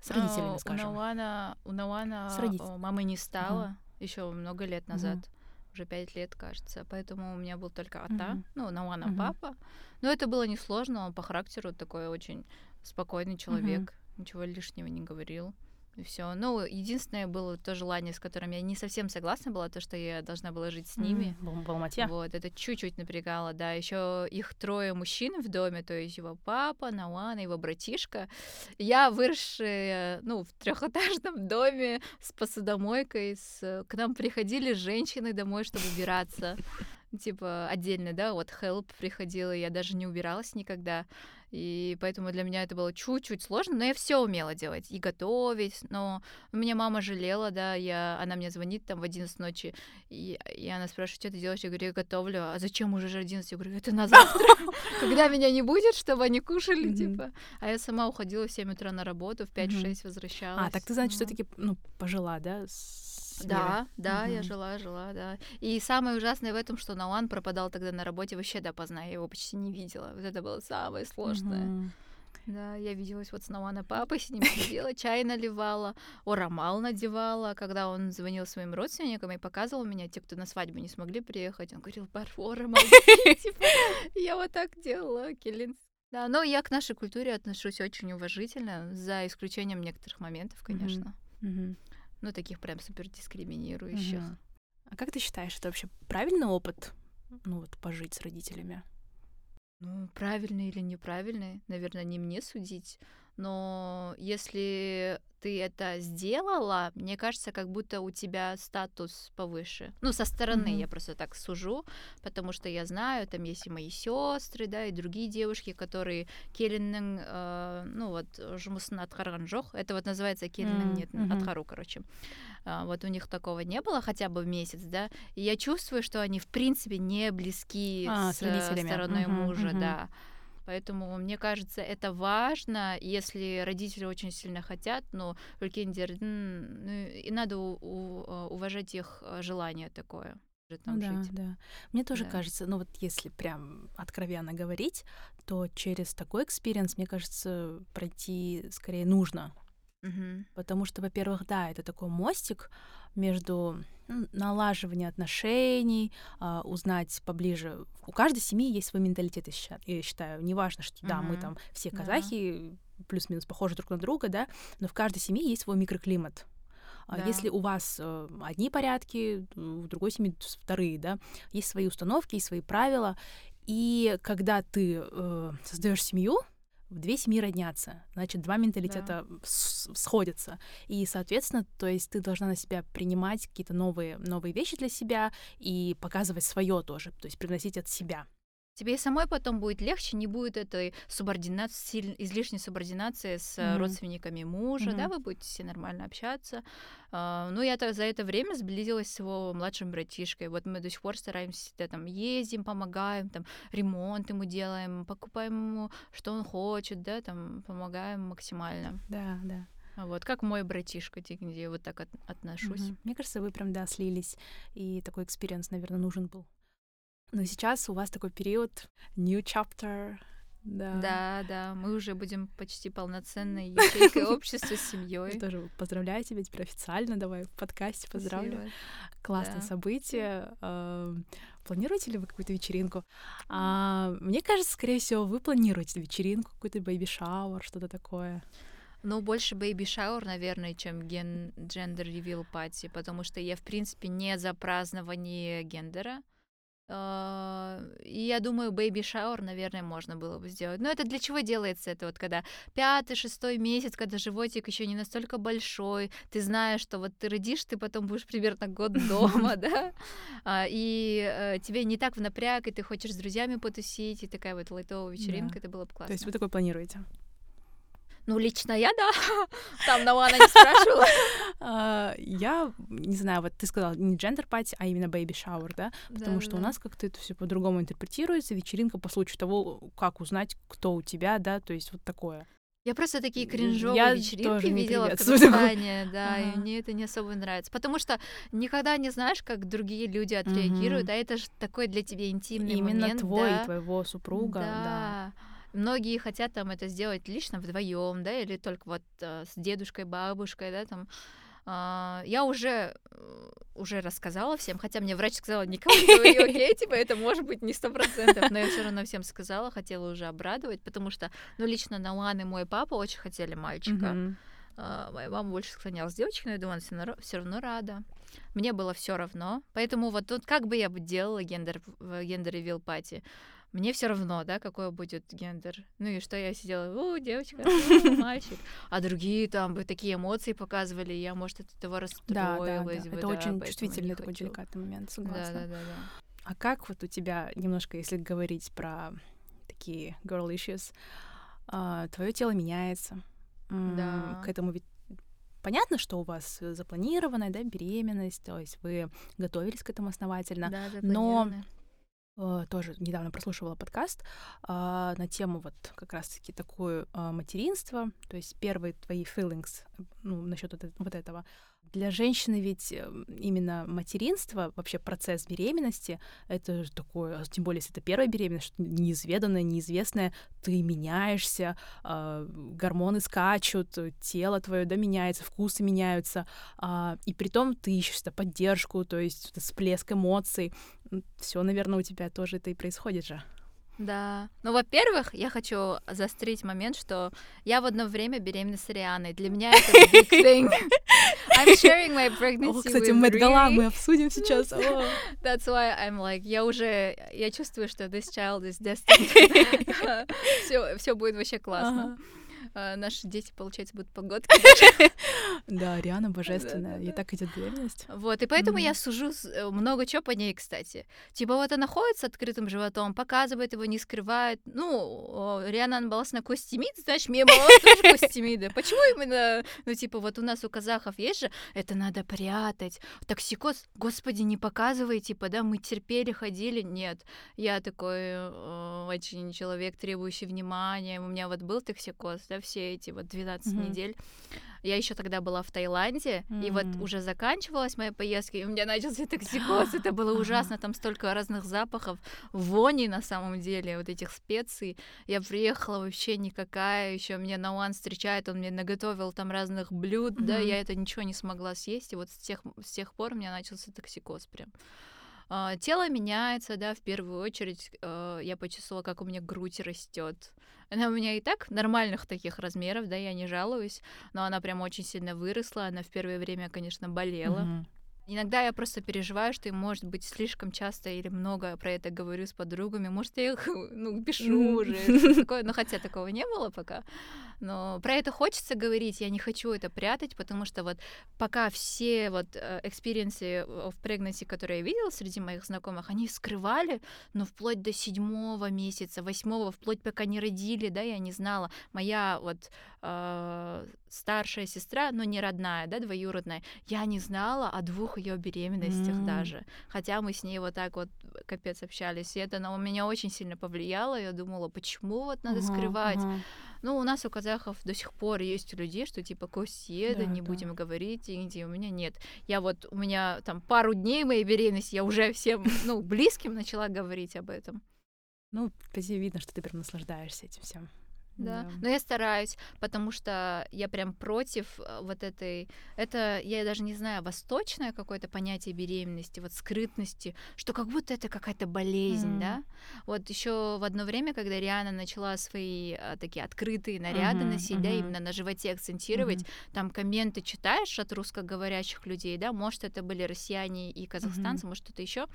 с родителями, скажем. У Науана, у Науана с родитель... мамы не стало угу. еще много лет назад. Угу. Уже пять лет, кажется. Поэтому у меня был только Ата, угу. ну, Науана угу. папа. Но это было несложно, он по характеру такой очень спокойный человек, угу. ничего лишнего не говорил. И все. Ну, единственное было то желание, с которым я не совсем согласна была, то, что я должна была жить с ними. Mm, в Алмате. Вот, это чуть-чуть напрягало, да. Еще их трое мужчин в доме, то есть его папа, Науана, его братишка. Я выросшая, ну, в трехэтажном доме с посудомойкой, с... к нам приходили женщины домой, чтобы убираться. типа отдельно, да, вот help приходила, я даже не убиралась никогда. И поэтому для меня это было чуть-чуть сложно, но я все умела делать. И готовить, но меня мама жалела, да, я, она мне звонит там в 11 ночи, и, и она спрашивает, что ты делаешь? Я говорю, я готовлю. А зачем уже же 11? Я говорю, это на завтра, когда меня не будет, чтобы они кушали, типа. А я сама уходила в 7 утра на работу, в 5-6 возвращалась. А, так ты, значит, все таки ну, пожила, да, да, да, угу. я жила, жила, да. И самое ужасное в этом, что Науан пропадал тогда на работе вообще допоздна, я его почти не видела. Вот это было самое сложное. Угу. Да, я виделась вот с Науана папой, с ним сидела, чай наливала, орамал надевала. Когда он звонил своим родственникам и показывал меня, те, кто на свадьбу не смогли приехать, он говорил, бар, орамал, типа, я вот так делала, Келин. Да, но я к нашей культуре отношусь очень уважительно, за исключением некоторых моментов, конечно. Ну, таких прям супер дискриминирующих. Угу. А как ты считаешь, это вообще правильный опыт, ну вот, пожить с родителями? Ну, правильный или неправильный, наверное, не мне судить. Но если ты это сделала, мне кажется, как будто у тебя статус повыше. Ну, со стороны mm-hmm. я просто так сужу, потому что я знаю, там есть и мои сестры, да, и другие девушки, которые келиннің, э, ну вот, жұмысын атқарған жоқ. Это вот называется келиннің mm-hmm. нет, атқару, короче. Uh, вот у них такого не было хотя бы месяц, да, и я чувствую, что они в принципе не близки а, с, с стороной uh-huh, мужа, uh-huh. да. Поэтому мне кажется, это важно, если родители очень сильно хотят, но ну, и надо у, у, а, уважать их а, желание такое. Там да, жить. да. Мне тоже да. кажется, ну вот если прям откровенно говорить, то через такой experience, мне кажется, пройти скорее нужно. Угу. Потому что, во-первых, да, это такой мостик между ну, налаживанием отношений, э, узнать поближе. У каждой семьи есть свой менталитет, я считаю. Неважно, что uh-huh. да, мы там все казахи, да. плюс-минус похожи друг на друга, да, но в каждой семье есть свой микроклимат. А да. Если у вас э, одни порядки, в другой семье вторые, да, есть свои установки, есть свои правила. И когда ты э, создаешь семью, две семьи роднятся, значит, два менталитета да. сходятся. И, соответственно, то есть ты должна на себя принимать какие-то новые, новые вещи для себя и показывать свое тоже, то есть приносить от себя. Тебе и самой потом будет легче, не будет этой субординации, излишней субординации с mm-hmm. родственниками мужа, mm-hmm. да, вы будете все нормально общаться. Э, ну, я за это время сблизилась с его младшим братишкой. Вот мы до сих пор стараемся, да, там, ездим, помогаем, там, ремонт ему делаем, покупаем ему, что он хочет, да, там, помогаем максимально. Да, да. Вот как мой братишка, где я вот так от, отношусь. Mm-hmm. Мне кажется, вы прям, да, слились, и такой experience, наверное, нужен был. Но сейчас у вас такой период new chapter. Да. да, да, мы уже будем почти полноценной ячейкой общества с семьей. Тоже поздравляю тебя теперь официально, давай в подкасте поздравлю. Классное событие. Планируете ли вы какую-то вечеринку? А, мне кажется, скорее всего, вы планируете вечеринку, какой-то baby shower, что-то такое. Ну, больше baby shower, наверное, чем gender reveal party, потому что я, в принципе, не за празднование гендера. А, и я думаю, baby shower, наверное, можно было бы сделать. Но это для чего делается? Это вот когда пятый, шестой месяц, когда животик еще не настолько большой, ты знаешь, что вот ты родишь, ты потом будешь примерно год дома, да, а, и э, тебе не так в напряг, и ты хочешь с друзьями потусить, и такая вот лайтовая вечеринка, это было бы классно. То есть вы такое планируете? Ну, лично я, да. Там Навана не спрашивала. А, я не знаю, вот ты сказала не джендер пати, а именно baby shower, да? Потому что у нас как-то это все по-другому интерпретируется. Вечеринка по случаю того, как узнать, кто у тебя, да, то есть вот такое. Я просто такие кринжовые я вечеринки видела в Казахстане, да, ага. и мне это не особо нравится. Потому что никогда не знаешь, как другие люди отреагируют, угу. а это же такой для тебя интимный Именно момент. Твой да? и твоего супруга, да. да. Многие хотят там это сделать лично вдвоем, да, или только вот э, с дедушкой, бабушкой, да, там. Uh, я уже э, уже рассказала всем, хотя мне врач сказала, никому не говори, окей, типа это может быть не сто процентов, но я все равно всем сказала, хотела уже обрадовать, потому что, ну, лично Науан и мой папа очень хотели мальчика. Mm-hmm. Uh, моя мама больше склонялась с девочкой, но я думаю, она все равно рада. Мне было все равно. Поэтому вот тут как бы я бы делала гендер, гендер ревил пати мне все равно, да, какой будет гендер. Ну и что я сидела, о, девочка, мальчик. А другие там бы такие эмоции показывали, я, может, от этого расстроилась. Да, да, да. Это да, очень чувствительный такой деликатный момент, согласна. Да, да, да, да. А как вот у тебя немножко, если говорить про такие girl issues, а, твое тело меняется? Да. К этому ведь понятно, что у вас запланированная да, беременность, то есть вы готовились к этому основательно, Да, но тоже недавно прослушивала подкаст а, на тему вот как раз-таки такое а, материнство, то есть первые твои feelings, э, ну, насчет вот, вот этого. Для женщины ведь э, именно материнство, вообще процесс беременности, это же такое, а тем более, если это первая беременность, что неизведанное, неизвестное, ты меняешься, а, гормоны скачут, тело твое, да, меняется, вкусы меняются, а, и при том ты ищешь поддержку, то есть всплеск эмоций, все, наверное, у тебя тоже это и происходит же. Да. Ну, во-первых, я хочу заострить момент, что я в одно время беременна с Рианой. Для меня это big thing. I'm sharing my pregnancy О, кстати, with Мэтт Гала мы обсудим сейчас. О. That's why I'm like, я уже, я чувствую, что this child is destined. все, все будет вообще классно. А, Наши дети, получается, будут погодки. Да, Риана божественная, ей так идет беременность. Вот, и поэтому я сужу э, много чего по ней, кстати. Типа вот она ходит с открытым животом, показывает его, не скрывает. Ну, Риана Анбалас на костемид, значит, мне Балас тоже костемиды. Почему именно, ну, типа, вот у нас у казахов есть же, это надо прятать. Токсикоз, господи, не показывай, типа, да, мы терпели, ходили. Нет, я такой э, очень человек, требующий внимания. У меня вот был токсикоз, да, все эти вот 12 Мгм. недель. Я еще тогда была в Таиланде, и вот уже заканчивалась моя поездка, и у меня начался токсикоз. Это было ужасно, там столько разных запахов, вони на самом деле, вот этих специй. Я приехала вообще никакая, еще меня Науан встречает, он мне наготовил там разных блюд, да, Мгм. я это ничего не смогла съесть, и вот с тех, с тех пор у меня начался токсикоз прям. А, Тело меняется, да, в первую очередь э, я почувствовала, как у меня грудь растет. Она у меня и так нормальных таких размеров, да, я не жалуюсь, но она прям очень сильно выросла, она в первое время, конечно, болела. Мгм. Иногда я просто переживаю, что, может быть, слишком часто или много про это говорю с подругами. Может, я их, ну, пишу уже. такое. Но хотя такого не было пока. Но про это хочется говорить, я не хочу это прятать, потому что вот пока все вот experience ы в pregnancy, которые я видела среди моих знакомых, они скрывали, но вплоть до седьмого месяца, восьмого, вплоть пока не родили, да, я не знала. Моя вот э, старшая сестра, но не родная, да, двоюродная, я не знала о двух ее беременностях М. даже. Хотя мы с ней вот так вот капец общались. И это на меня очень сильно повлияло. Я думала, почему вот надо Ага, скрывать. ага. Ну, у нас у казахов до сих пор есть у людей, что типа коседа, Да, не да. будем говорить, Индии. У меня нет. Я вот, у меня там пару дней моей беременности, я уже всем, ну, близким начала говорить об этом. Ну, по тебе видно, что ты прям наслаждаешься этим всем. Да. Но я стараюсь, потому что я прям против э, вот этой... Это, я даже не знаю, восточное какое-то понятие беременности, вот скрытности, что как будто это какая-то болезнь, Мгм. да? Вот еще в одно время, когда Риана начала свои а, такие открытые наряды Мгм, носить, да, мгм. именно на животе акцентировать, Мгм. там комменты читаешь от русскоговорящих людей, да, может, это были россияне и казахстанцы, может, что-то еще,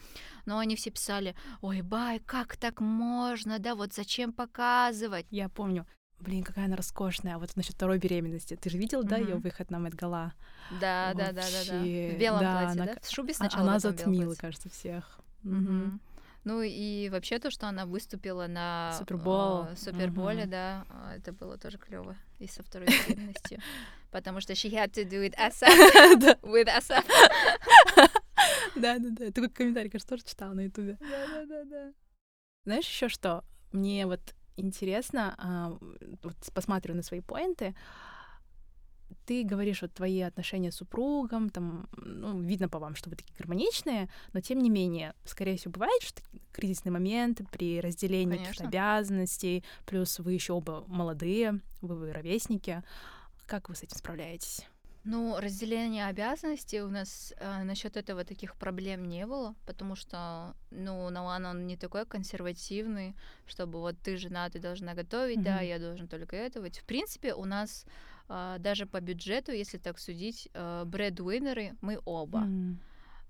но они все писали, ой, бай, как так можно, да, вот зачем показывать? Я помню. Блин, какая она роскошная. А Вот насчет второй беременности. Ты же видел, да, ее выход на Мэтт Гала? Да, да, да, да, да. В белом да, платье, она да? В шубе А- сначала. Она затмила, кажется, всех. Мгм. Ну и вообще то, что она выступила на Супербол. э, Суперболе, Мгм. да, а, это было тоже клево и со второй беременностью, потому что she had to do it ASAP with ASAP. да, да, да. Такой комментарий, кажется, тоже читала на Ютубе. Да, да, да, да. Знаешь еще что? Мне вот интересно, а, вот посматриваю на свои поинты. Ты говоришь, вот твои отношения с супругом, там, ну, видно по вам, что вы такие гармоничные, но тем не менее, скорее всего, бывает, что такие кризисные моменты при разделении каких-то обязанностей, плюс вы еще оба молодые, вы, вы ровесники. Как вы с этим справляетесь? Ну, разделение обязанностей у нас э, насчет этого таких проблем не было, потому что, ну, Налан, он не такой консервативный, чтобы вот ты жена, ты должна готовить, да, Мгм. я должен только это. Вот, в принципе, у нас э, даже по бюджету, если так судить, э, бредвинеры мы оба. А,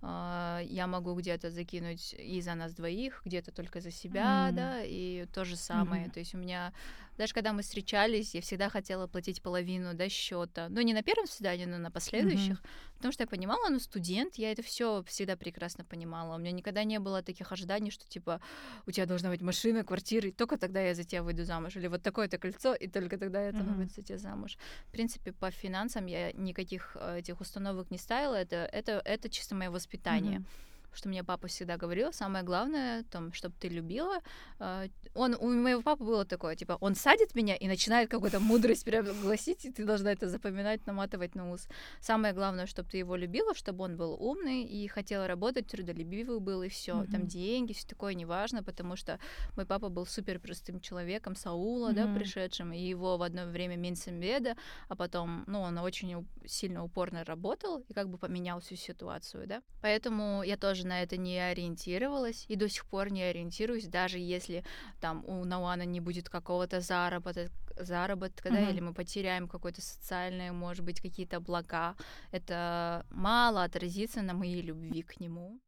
я могу где-то закинуть и за нас двоих, где-то только за себя, М. да, и то же самое. Мгм. То есть у меня, даже когда мы встречались, я всегда хотела платить половину, да, счета. Ну, не на первом свидании, но на последующих, Потому что я понимала, ну, студент, я это все всегда прекрасно понимала. У меня никогда не было таких ожиданий, что типа у тебя должна быть машина, квартира, и только тогда я за тебя выйду замуж. Или вот такое-то кольцо, и только тогда я там выйду за тебя замуж. В принципе, по финансам я никаких э, этих установок не ставила. Это, это, это чисто мое воспитание. Mm-hmm что мне папа всегда говорил, самое главное, там, чтобы ты любила. А, он, у моего папы было такое, типа, он садит меня и начинает какую-то мудрость прям гласить, и ты должна это запоминать, наматывать на ус. Самое главное, чтобы ты его любила, чтобы он был умный и хотел работать, трудолюбивый был, и все. Mm-hmm. Там деньги, все такое неважно, потому что мой папа был супер простым человеком, Саула, mm-hmm. да, пришедшим, и его в одно время Минсамведа, а потом, ну, он очень сильно упорно работал и как бы поменял всю ситуацию, да. Поэтому я тоже тоже на это не ориентировалась и до сих пор не ориентируюсь, даже если там у Науана не будет какого-то заработка, заработка, mm-hmm. да, или мы потеряем какое-то социальное, может быть, какие-то блага, это мало отразится на моей любви к нему.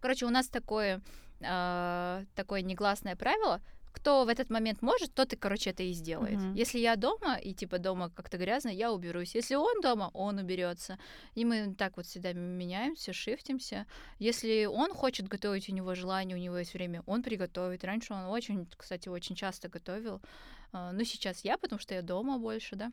Короче, у нас такое, э, такое негласное правило, кто в этот момент может, тот и, короче, это и сделает. Mm-hmm. Если я дома, и типа дома как-то грязно, я уберусь. Если он дома, он уберется. И мы так вот всегда меняемся, шифтимся. Если он хочет готовить, у него желание, у него есть время, он приготовит. Раньше он очень, кстати, очень часто готовил. А, но сейчас я, потому что я дома больше, да.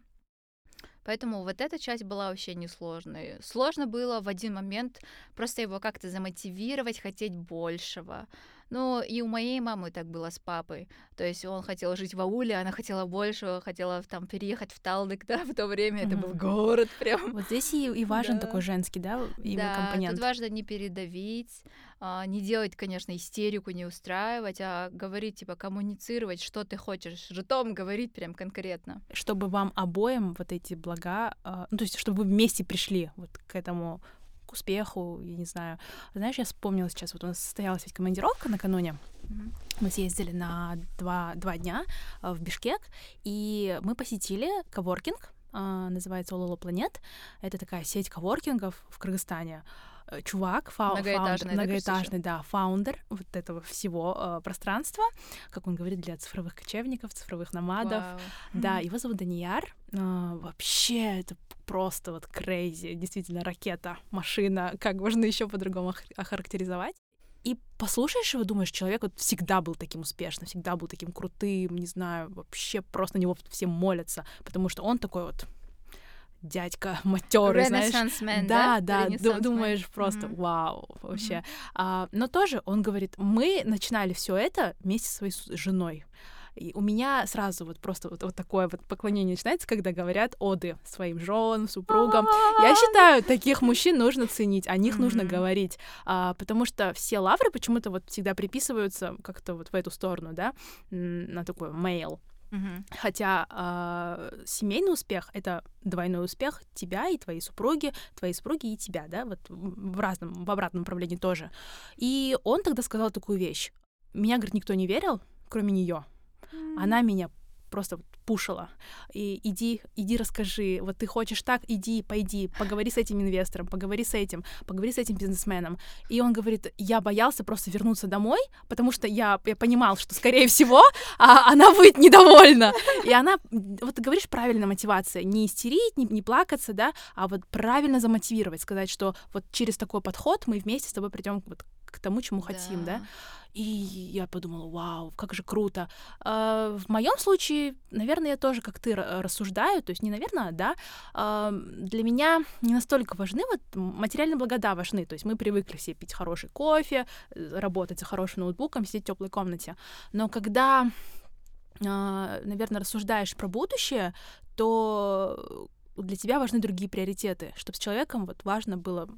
Поэтому вот эта часть была вообще несложной. Сложно было в один момент просто его как-то замотивировать, хотеть большего. Ну, и у моей мамы так было с папой. То есть он хотел жить в ауле, она хотела больше, хотела там переехать в Талдык, да, в то время mm-hmm. это был город прям. Вот здесь и, и важен да. такой женский, да, именно да, компонент. тут важно не передавить, а, не делать, конечно, истерику, не устраивать, а говорить, типа, коммуницировать, что ты хочешь, ртом говорить прям конкретно. Чтобы вам обоим вот эти блага, а, ну, то есть, чтобы вы вместе пришли вот к этому к успеху, я не знаю. Знаешь, я вспомнила сейчас, вот у нас состоялась ведь командировка накануне, mm-hmm. мы съездили на два, два дня э, в Бишкек, и мы посетили коворкинг, э, называется Ololo Planet, это такая сеть коворкингов в Кыргызстане, чувак, fou-, многоэтажный, founder, многоэтажный, да, founder вот этого всего э, пространства, как он говорит, для цифровых кочевников, цифровых номадов. Вау. Да, его зовут Данияр. Э, вообще, это просто вот crazy, действительно ракета, машина, как можно еще по-другому охарактеризовать. И послушаешь его, думаешь, человек вот всегда был таким успешным, всегда был таким крутым, не знаю, вообще просто на него все молятся, потому что он такой вот дядька матерый, знаешь. Man, да, да, да думаешь man. просто mm-hmm. вау вообще. Mm-hmm. А, но тоже он говорит, мы начинали все это вместе со своей женой. И у меня сразу вот просто вот, вот такое вот поклонение начинается, когда говорят оды своим женам, супругам. Я считаю, таких мужчин нужно ценить, о них нужно говорить, а, потому что все лавры почему-то вот всегда приписываются как-то вот в эту сторону, да, на такой male. Угу. Хотя э, семейный успех это двойной успех тебя и твоей супруги, твоей супруги и тебя, да, вот в разном, в обратном направлении тоже. И он тогда сказал такую вещь. Меня, говорит, никто не верил, кроме нее. Mm. Она меня просто пушила. И иди, иди расскажи, вот ты хочешь так, иди, пойди, поговори с этим инвестором, поговори с этим, поговори с этим бизнесменом. И он говорит, я боялся просто вернуться домой, потому что я, я понимал, что, скорее всего, а, она будет недовольна. И она, вот ты говоришь, правильная мотивация, не истерить, не, не плакаться, да, а вот правильно замотивировать, сказать, что вот через такой подход мы вместе с тобой придем вот к тому, чему да. хотим, да. И я подумала, вау, как же круто. А, в моем случае, наверное, я тоже как ты рассуждаю, то есть не наверное, а да. А, для меня не настолько важны вот материальные блага, да, важны. То есть мы привыкли все пить хороший кофе, э, работать за хорошим ноутбуком, сидеть в теплой комнате. Но когда наверное, рассуждаешь про будущее, то для тебя важны другие приоритеты, чтобы с человеком вот важно было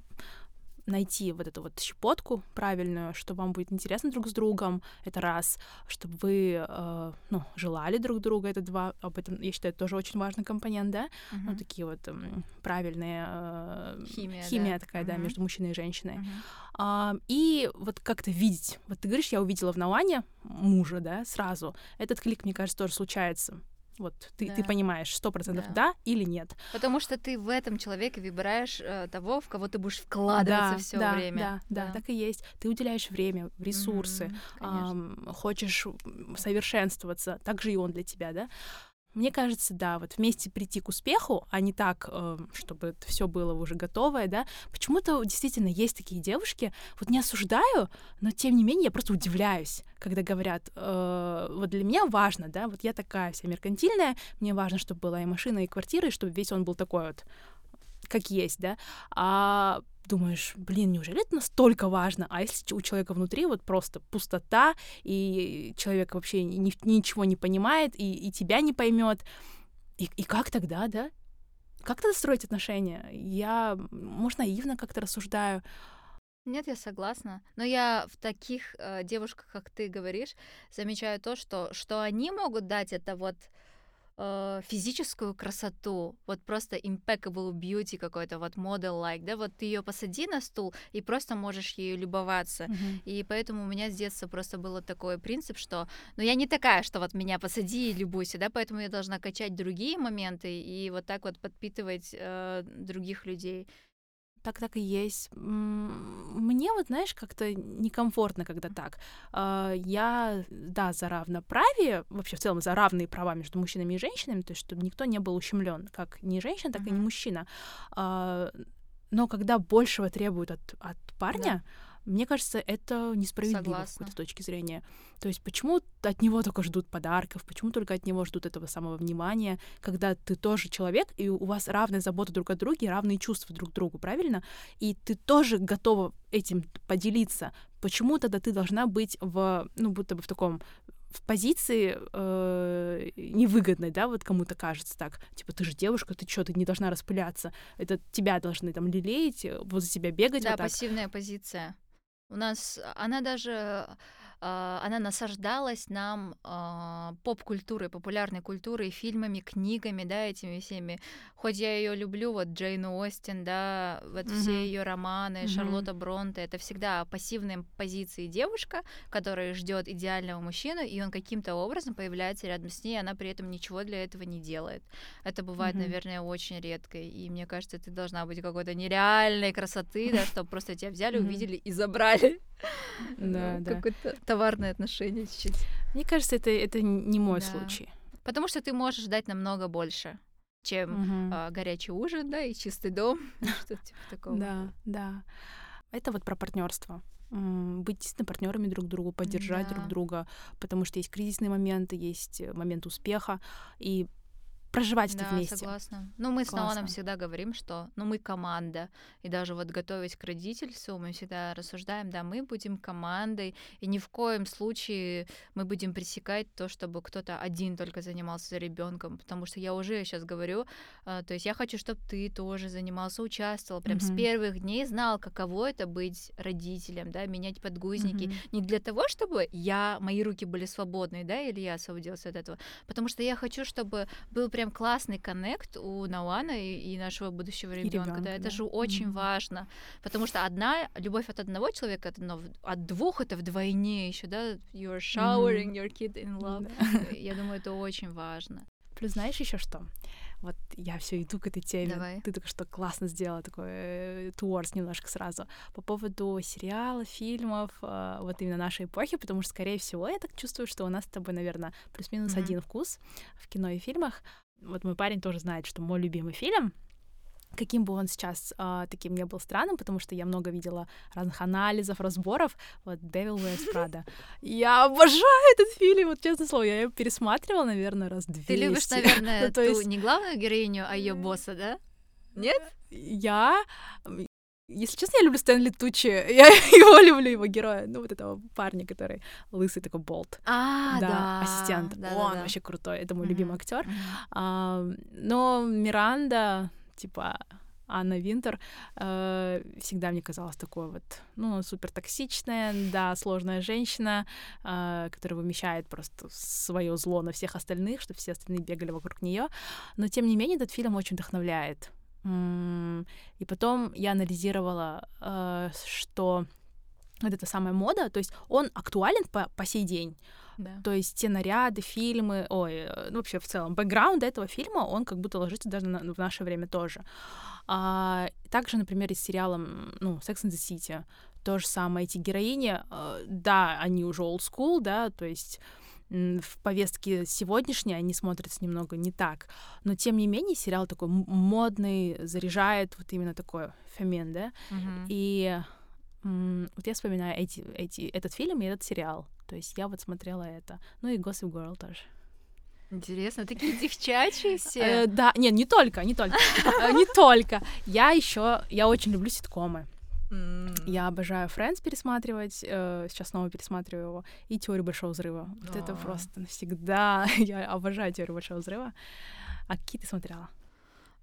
найти вот эту вот щепотку правильную, что вам будет интересно друг с другом, это раз, чтобы вы, э, ну, желали друг друга, это два, об этом, я считаю, тоже очень важный компонент, да, uh-huh. ну, такие вот э, правильные... Э, химия, химия да? такая, uh-huh. да, между мужчиной и женщиной. Uh-huh. И вот как-то видеть, вот ты говоришь, я увидела в Науане мужа, да, сразу, этот клик, мне кажется, тоже случается, вот ты, да. ты понимаешь, сто процентов да. да или нет. Потому что ты в этом человеке выбираешь э, того, в кого ты будешь вкладываться да, все да, время. Да, да, да, так и есть. Ты уделяешь время, ресурсы, mm-hmm, эм, хочешь совершенствоваться, так же и он для тебя, да. Мне кажется, да, вот вместе прийти к успеху, а не так, э, чтобы все было уже готовое, да. Почему-то действительно есть такие девушки, вот не осуждаю, но тем не менее я просто удивляюсь, когда говорят, э, вот для меня важно, да, вот я такая вся меркантильная, мне важно, чтобы была и машина, и квартира, и чтобы весь он был такой вот как есть, да, а думаешь, блин, неужели это настолько важно? А если у человека внутри вот просто пустота, и человек вообще ни, ничего не понимает, и, и тебя не поймет, и, и как тогда, да? Как тогда строить отношения? Я, может, наивно как-то рассуждаю. Нет, я согласна. Но я в таких э, девушках, как ты говоришь, замечаю то, что, что они могут дать это вот э, физическую красоту, вот просто impeccable beauty какой-то, вот model-like, да, вот ты ее посади на стул и просто можешь ею любоваться. Mm-hmm. И поэтому у меня с детства просто был такой принцип, что, ну, я не такая, что вот меня посади и любуйся, да, поэтому я должна качать другие моменты и вот так вот подпитывать э, других людей так так и есть. Мне вот, знаешь, как-то некомфортно, когда так. А, я, да, за равноправие, вообще в целом за равные права между мужчинами и женщинами, то есть чтобы никто не был ущемлен, как ни женщина, так uh-huh. и не мужчина. А, но когда большего требуют от, от парня, да мне кажется, это несправедливо Согласна. с какой-то точки зрения. То есть почему от него только ждут подарков, почему только от него ждут этого самого внимания, когда ты тоже человек, и у вас равная забота друг о друге, равные чувства друг к другу, правильно? И ты тоже готова этим поделиться. Почему тогда ты должна быть в, ну, будто бы в таком в позиции э, невыгодной, да, вот кому-то кажется так, типа, ты же девушка, ты что, ты не должна распыляться, это тебя должны там лелеять, возле себя бегать. Да, вот так. пассивная позиция. У нас она даже а, она насаждалась нам а, поп-культурой, популярной культурой, фильмами, книгами, да, этими всеми. Хоть я ее люблю, вот Джейн Остин, да, вот mm-hmm. все ее романы, mm-hmm. Шарлотта Бронте, это всегда пассивная позиции девушка, которая ждет идеального мужчину, и он каким-то образом появляется рядом с ней, и она при этом ничего для этого не делает. Это бывает, mm-hmm. наверное, очень редко, и мне кажется, ты должна быть какой-то нереальной красоты, да, чтобы просто тебя взяли, увидели и забрали. Да, да. Какое-то товарное отношение чуть-чуть. Мне кажется, это, это не мой случай. Потому что ты можешь дать намного больше, чем а, горячий ужин, да, и чистый дом, что-то типа такого. Да, да. Это вот про партнерство быть действительно партнерами друг другу, поддержать да. друг друга, потому что есть кризисные моменты, есть э, момент успеха, и проживать да, это вместе. согласна. Ну, мы Классно. с Наоном всегда говорим, что ну, мы команда. И даже вот готовясь к родительству, мы всегда рассуждаем, да, мы будем командой, и ни в коем случае мы будем пресекать то, чтобы кто-то один только занимался за ребенком, потому что я уже сейчас говорю, э, то есть я хочу, чтобы ты тоже занимался, участвовал, прям mm-hmm. с первых дней знал, каково это быть родителем, да, менять подгузники. Mm-hmm. Не для того, чтобы я, мои руки были свободны, да, или я освободился от этого, потому что я хочу, чтобы был прям классный коннект у Науана и, и нашего будущего ребенка. Да, это да. же очень mm-hmm. важно. Потому что одна любовь от одного человека, это, но от двух это вдвойне еще, да. You're showering mm-hmm. your kid in love. Да. Я думаю, это очень важно. Плюс знаешь еще что? Вот я все иду к этой теме. Давай. Ты только что классно сделала такой э, tours немножко сразу по поводу сериалов, фильмов, э, вот именно нашей эпохи, потому что, скорее всего, я так чувствую, что у нас с тобой, наверное, плюс-минус mm-hmm. один вкус в кино и фильмах. Вот мой парень тоже знает, что мой любимый фильм каким бы он сейчас э, таким не был странным, потому что я много видела разных анализов, разборов, вот Devil Wears Prada. Я обожаю этот фильм, вот честное слово, я его пересматривала, наверное, раз 200. Ты любишь, наверное, ну, то есть... не главную героиню, а ее босса, да? Нет? Я если честно, я люблю Стэнли Тучи. Я его люблю, его героя. Ну, вот этого парня, который лысый такой болт. А, да. да ассистент. Да, Он да, вообще крутой. Это мой mm-hmm. любимый актер. Mm-hmm. А, но Миранда, типа Анна Винтер, э, всегда мне казалась такой вот, ну, супер токсичная, да, сложная женщина, э, которая вымещает просто свое зло на всех остальных, чтобы все остальные бегали вокруг нее. Но тем не менее этот фильм очень вдохновляет. И потом я анализировала, э, что вот эта самая мода, то есть он актуален по, по сей день. Да. То есть те наряды, фильмы, ой, э, ну, вообще в целом, бэкграунд этого фильма, он как будто ложится даже на, в наше время тоже. А, также, например, и с сериалом, ну, Sex and the City, то же самое, эти героини, э, да, они уже old school, да, то есть в повестке сегодняшней они смотрятся немного не так. Но тем не менее сериал такой модный, заряжает вот именно такой фемен, да. Мгм. И вот я вспоминаю эти, эти, этот фильм и этот сериал. То есть я вот смотрела это. Ну и Gossip Girl тоже. Интересно, такие девчачьи все. Э, да, нет, не только, не только. Э, Не только. Я еще, я очень люблю ситкомы. Я обожаю Friends пересматривать, э, сейчас снова пересматриваю его, и Теорию Большого Взрыва. Вот это А. просто навсегда. Я обожаю Теорию Большого Взрыва. А какие ты смотрела?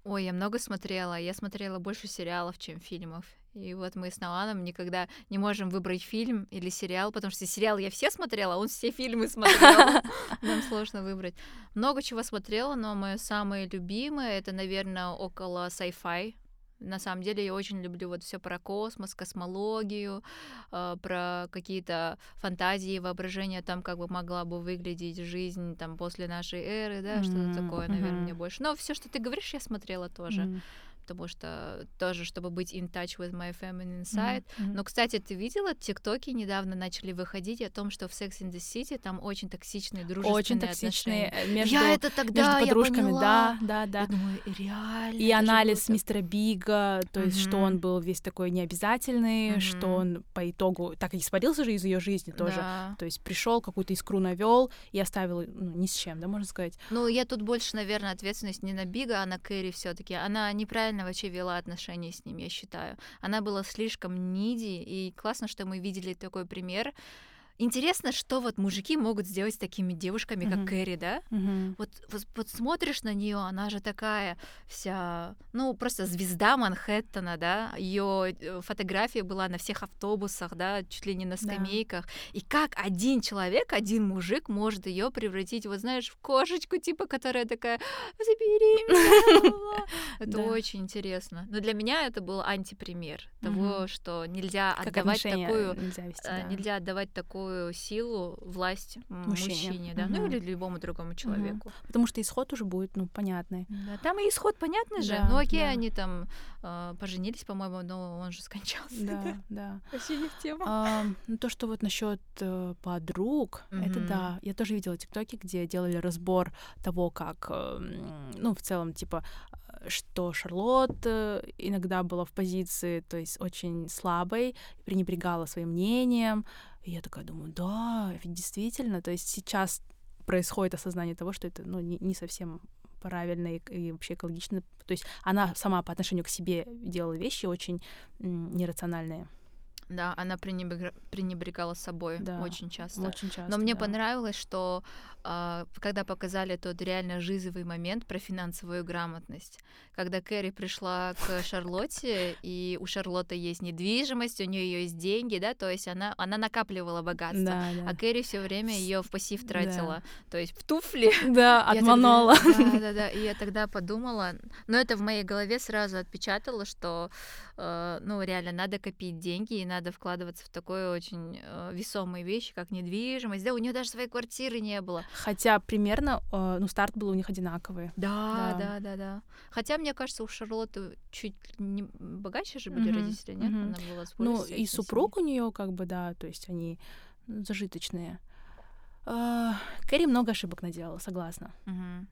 Ой, я много смотрела. Я смотрела больше сериалов, чем фильмов. И вот мы с Наланом никогда не можем выбрать фильм или сериал, потому что сериал я все смотрела, а он все фильмы смотрел. Нам сложно выбрать. Много чего смотрела, но мое самое любимое это, наверное, около sci-fi. На самом деле я очень люблю вот все про космос, космологию, э, про какие-то фантазии, воображения, там как бы могла бы выглядеть жизнь там после нашей эры, да, что-то Мгм, такое, наверное, мгм. мне больше. Но все, что ты говоришь, я смотрела тоже, Мгм. Потому что тоже, чтобы быть in touch with my feminine side. Мгм. Но, кстати, ты видела, тиктоки недавно начали выходить о том, что в Sex and the City там очень токсичные, дружественные Очень токсичные отношения. э, между, я это тогда, между я подружками, поняла. да, да, да. Я думаю, реально. И анализ мистера Бига, то есть, что Мгм. он был весь такой необязательный, что Мгм. он по итогу так и испарился же из ее жизни тоже. Да. То есть пришел, какую-то искру навел и оставил ну, ни с чем, да, можно сказать. Ну, я тут больше, наверное, ответственность не на Бига, а на Кэрри все таки Она неправильно вообще вела отношения с ним, я считаю. Она была слишком ниди, и классно, что мы видели такой пример. Интересно, что вот мужики могут сделать с такими девушками, Мгм. как Кэрри, да? Мгм. Вот, вот, вот смотришь на нее, она же такая вся, ну, просто звезда Манхэттена, да, ее фотография была на всех автобусах, да, чуть ли не на Да. скамейках. И как один человек, один мужик может ее превратить, вот знаешь, в кошечку, типа, которая такая, забери меня. Это Да. очень интересно. Но для меня это был антипример того, что нельзя отдавать такую да. Нельзя отдавать такую силу, власть Мужчине. мужчине, да, ну Мгм. или любому другому человеку. Потому что исход уже будет, ну, понятный. Да, там и исход понятный же. Да, ну окей, да. они там э, поженились, по-моему, но он же скончался. Да, да. Вообще не в тему. А, ну, то, что вот насчет подруг, это Мгм. да. Я тоже видела тиктоки, где делали разбор того, как, э, ну, в целом, типа, э, что Шарлотт э, иногда была в позиции, то есть очень слабой, пренебрегала своим мнением. И я такая думаю, да, ведь действительно, то есть сейчас происходит осознание того, что это, ну, не, не совсем правильно и, и вообще экологично. То есть она сама по отношению к себе делала вещи очень нерациональные. Да, она пренебрега- пренебрегала собой Да, очень часто. Очень часто. Но мне да. понравилось, что а, когда показали тот реально жизовый момент про финансовую грамотность, когда Кэрри пришла к Шарлотте, и у Шарлотты есть недвижимость, у нее есть деньги, да, то есть она, она накапливала богатство. Да, да. А Кэрри все время ее в пассив Да. тратила. То есть в туфли. Да, тогда- Да, да, да. И я тогда подумала, но это в моей голове сразу отпечатало, что, э, ну, реально надо копить деньги и надо вкладываться в такое очень э, весомые вещи, как недвижимость. Да, у нее даже своей квартиры не было. Хотя примерно, э, ну, старт был у них одинаковый. Да, Да. да, да, да. Хотя, мне кажется, у Шарлотты чуть не богаче же были Мгм, родители, нет? мгм. Она была Ну, и супруг у нее, как бы, да, то есть они зажиточные. Кэрри много ошибок наделала, согласна. Мгм.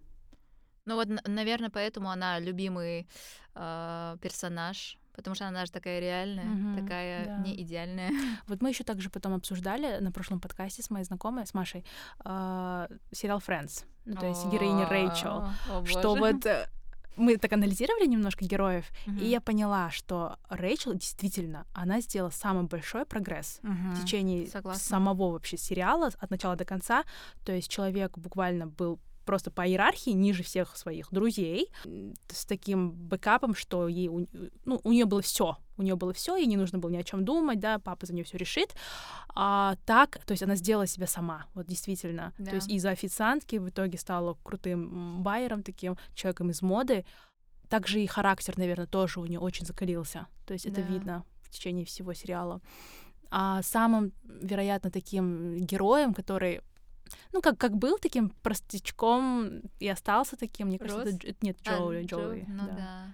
Ну вот, наверное, поэтому она любимый э, персонаж, потому что она же такая реальная, Мгм, такая да. не идеальная. Вот мы еще также потом обсуждали на прошлом подкасте с моей знакомой, с Машей, а, сериал Friends, ну, то есть героиня Рэйчел. Что вот э, мы так анализировали немножко героев, Мгм. и я поняла, что Рэйчел действительно, она сделала самый большой прогресс Мгм. в течение Согласна. самого вообще сериала от начала до конца. То есть человек буквально был просто по иерархии ниже всех своих друзей с таким бэкапом, что ей ну, у нее было все, у нее было все, ей не нужно было ни о чем думать, да, папа за нее все решит. А так, то есть она сделала себя сама, вот действительно. Да. То есть из-за официантки в итоге стала крутым байером, таким человеком из моды. Также и характер, наверное, тоже у нее очень закалился. То есть это Да. видно в течение всего сериала. А самым, вероятно, таким героем, который, ну, как, как был таким простячком и остался таким, мне кажется, это нет, А, Джоуи, Джо- Джоуи, Ну да. да.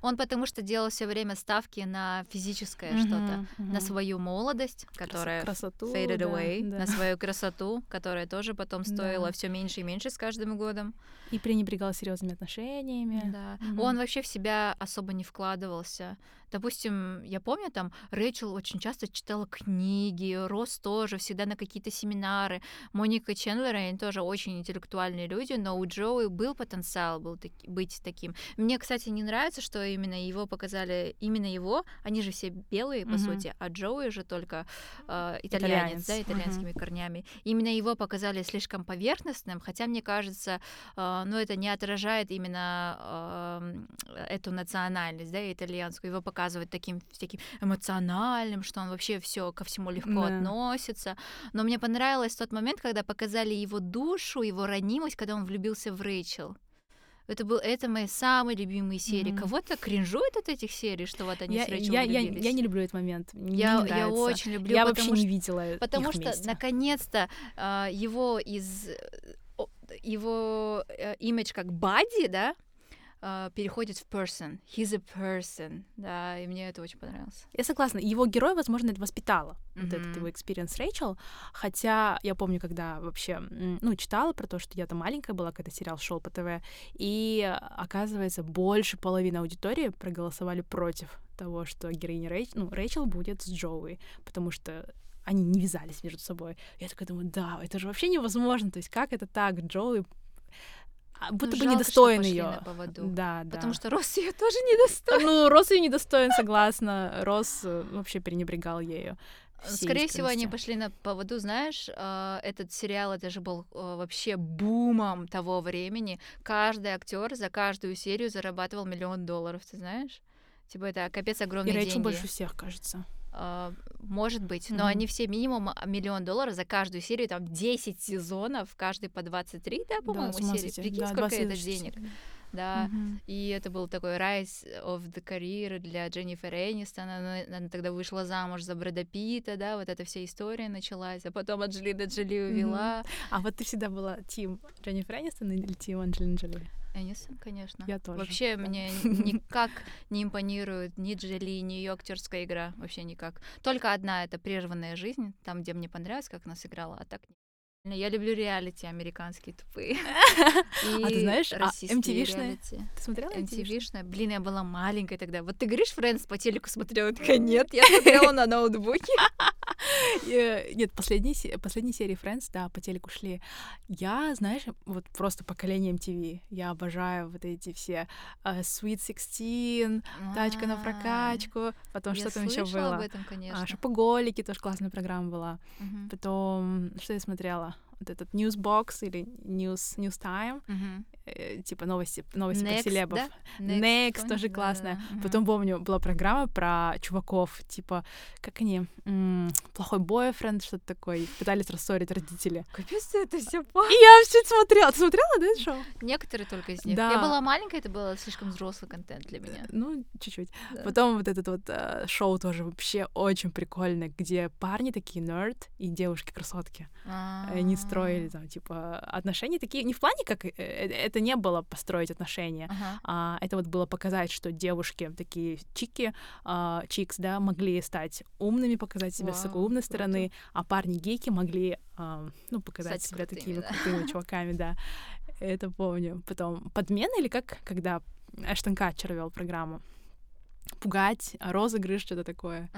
Он потому что делал все время ставки на физическое Мгм, что-то, на мгм. свою молодость, которая красоту, faded да, away, да. на свою красоту, которая тоже потом стоила Да. все меньше и меньше с каждым годом. И пренебрегал серьезными отношениями. Да. Мгм. Он вообще в себя особо не вкладывался. Допустим, я помню, там Рэйчел очень часто читала книги, Росс тоже всегда на какие-то семинары. Моника Чендлер, они тоже очень интеллектуальные люди, но у Джоуи был потенциал был таки- быть таким. Мне, кстати, не нравится, что именно его показали, именно его, они же все белые, по Мгм. сути, а Джоуи же только э, итальянец, Итальянец, да, итальянскими корнями. Именно его показали слишком поверхностным, хотя, мне кажется, э, ну, это не отражает именно эм, эту национальность, да, итальянскую. Его показывают таким, таким эмоциональным, что он вообще все ко всему легко Да. относится. Но мне понравилось тот момент, когда показали его душу, его ранимость, когда он влюбился в Рэйчел. Это был это мои самые любимые серии. Мгм. Кого-то кринжует от этих серий, что вот они Я, с Рэйчел я, я, я не люблю этот момент. Мне Я- я очень люблю, Я потому вообще не видела Потому их что вместе. наконец-то а, его из э, его э, имидж как buddy, да, а, переходит в person. He's a person, да, и мне это очень понравилось. Я согласна. Его герой, возможно, это воспитала. Вот этот его experience Рэйчел. Хотя я помню, когда вообще, ну, читала про то, что я там маленькая была, когда сериал шел по ТВ, и оказывается, больше половины аудитории проголосовали против того, что героиня Рэйчел, ну, Рэйчел будет с Джоуи, потому что они не вязались между собой. Я такая думаю, да, это же вообще невозможно. То есть как это так? Джоуи а, будто бы жалко, что недостоин ее. Да, да. Потому что Росс ее тоже не достоин. Ну, Рос ее недостоин, согласна. Рос э, вообще пренебрегал ею. всей Скорее всего, они пошли на поводу, знаешь, а, этот сериал, это же был а, вообще бумом того времени. Каждый актер за каждую серию зарабатывал миллион долларов, ты знаешь? Типа это капец И огромные Рэйчел деньги. больше всех, кажется. А, Может быть, но Мгм. они все минимум миллион долларов за каждую серию, там 10 сезонов, каждый по 23, да, по-моему, ума серии. Прикинь, Да, сколько 20 это денег, да. Мгм. И это был такой rise of the career для Дженнифер Энистон. Она, она тогда вышла замуж за Брэда Питта, да, вот эта вся история началась. А потом Анджелина Джоли увела. А вот ты всегда была Тим Дженнифер Энистон или Тим Анджелина Джоли? Энистон, конечно. Я тоже, Вообще да. мне никак не импонирует ни Джоли, ни ее актерская игра. Вообще никак. Только одна — это «Прерванная жизнь», там, где мне понравилось, как она сыграла, а так. Я люблю реалити американские тупые. А ты И знаешь, а MTV-шные? реалити. Ты смотрела MTV? Блин, я была маленькой тогда. Вот ты говоришь, Фрэнс по телеку смотрела? Я такая, нет, я смотрела на ноутбуке. Э, Нет, последние, се- последние серии Friends, да, по телеку шли. Я, знаешь, вот просто поколение MTV. Я обожаю вот эти все э, Sweet 16, тачка на А, прокачку, потом что там еще слышала об было. этом, А, конечно. Шопоголики тоже классная программа была. Потом, что я смотрела? Вот этот Newsbox или News, News Time, Мгм. э, типа новости, новости Next, про селебов. да? Next, помнишь? тоже Да, классная. да, мгм. Потом помню, была программа про чуваков, типа, как они, м, плохой бойфренд, что-то такое, пытались рассорить родители. Капец, ты это все И я все смотрела. Ты смотрела, да, это шоу? Некоторые только из них. Да. Я была маленькая, это было слишком взрослый контент для меня. Ну, чуть-чуть. Да. Потом вот этот вот э, шоу тоже вообще очень прикольное, где парни такие нерд и девушки красотки. Они строили там, типа, отношения такие, не в плане, как э, э, это не было построить отношения, Ага. а это вот было показать, что девушки такие чики, а, чикс, да, могли стать умными, показать себя с Вау, такой умной круто. стороны, а парни гейки могли, а, ну, показать Стать себя крутыми, такими да. крутыми чуваками, да. Это помню. Потом подмена или как, когда Эштон Катчер вел программу? Пугать, розыгрыш, что-то такое.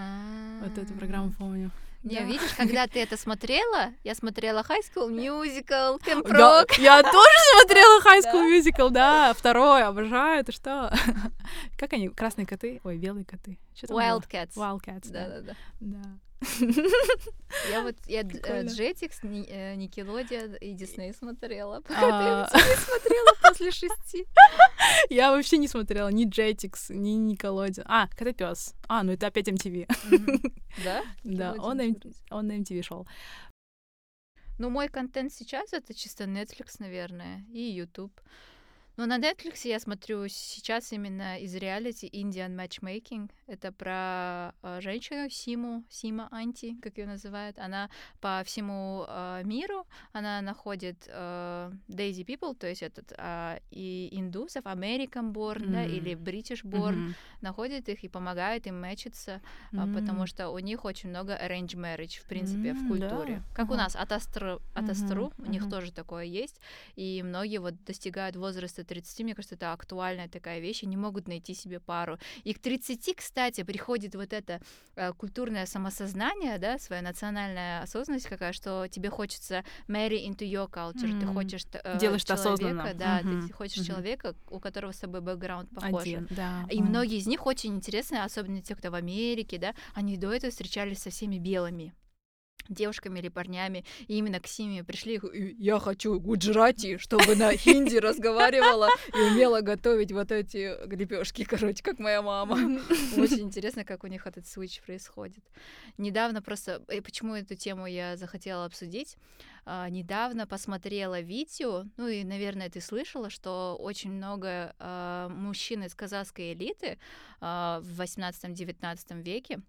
Вот эту программу помню. Не, Да. видишь, когда ты это смотрела, я смотрела High School Musical, Я, Rock. я тоже смотрела High Да? School Musical, да, второй, обожаю, ты что? Как они, красные коты? Ой, белые коты. Wildcats. Wildcats, да. Да-да-да. Я вот я д- э, Прикольно. Jetix, Ни- э, и Disney смотрела. А. Пока ты MTV смотрела после шести. Я вообще не смотрела ни Jetix, ни Nickelodeon. А, Котопес. А, ну это опять MTV. Да? Да, Nickelodeon, он, на М- интересно. он на MTV шел. Ну, мой контент сейчас это чисто Netflix, наверное, и YouTube. Ну, на Netflix я смотрю сейчас именно из реалити Indian Matchmaking. Это про э, женщину Симу, Сима Анти, как ее называют. Она по всему э, миру, она находит э, Daisy People, то есть этот э, и индусов, American born, mm-hmm. да, или British born, mm-hmm. находит их и помогает им мэчиться, mm-hmm. э, потому что у них очень много arrange marriage, в принципе, mm-hmm, в культуре. Да. Как uh-huh. у нас от Астру, от Астру, mm-hmm. у них uh-huh. тоже такое есть, и многие вот достигают возраста 30, мне кажется, это актуальная такая вещь, и не могут найти себе пару. И к 30, кстати, приходит вот это э, культурное самосознание, да, своя национальная осознанность какая, что тебе хочется marry into your culture, mm-hmm. ты хочешь э, Делаешь человека, осознанно. да, mm-hmm. ты хочешь mm-hmm. человека, у которого с собой бэкграунд похож. Один, да. И mm-hmm. многие из них очень интересные, особенно те, кто в Америке, да, они до этого встречались со всеми белыми девушками или парнями, и именно к Симе пришли, я хочу гуджрати, чтобы на хинди разговаривала и умела готовить вот эти лепешки, короче, как моя мама. Очень интересно, как у них этот switch происходит. Недавно просто, и почему эту тему я захотела обсудить, Uh, недавно посмотрела видео, ну и, наверное, ты слышала, что очень много uh, мужчин из казахской элиты uh, в 18-19 веке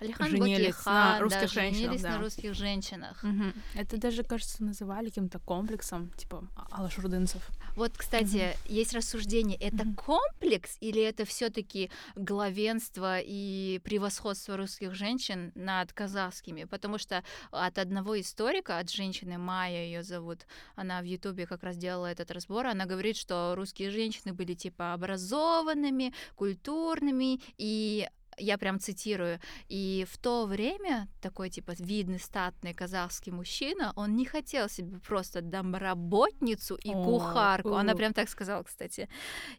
Алихан женились на русских да, женщинах, женились да. на русских женщинах. Угу. Это даже, кажется, называли каким-то комплексом, типа алашурдынцев. Вот, кстати, угу. есть рассуждение, это угу. комплекс или это все таки главенство и превосходство русских женщин над казахскими? Потому что от одного историка, от женщины Майя ее зовут, она в Ютубе как раз делала этот разбор, она говорит, что русские женщины были типа образованными, культурными, и я прям цитирую, и в то время такой, типа, видный, статный казахский мужчина, он не хотел себе просто домработницу и О, кухарку. Она прям так сказала, кстати.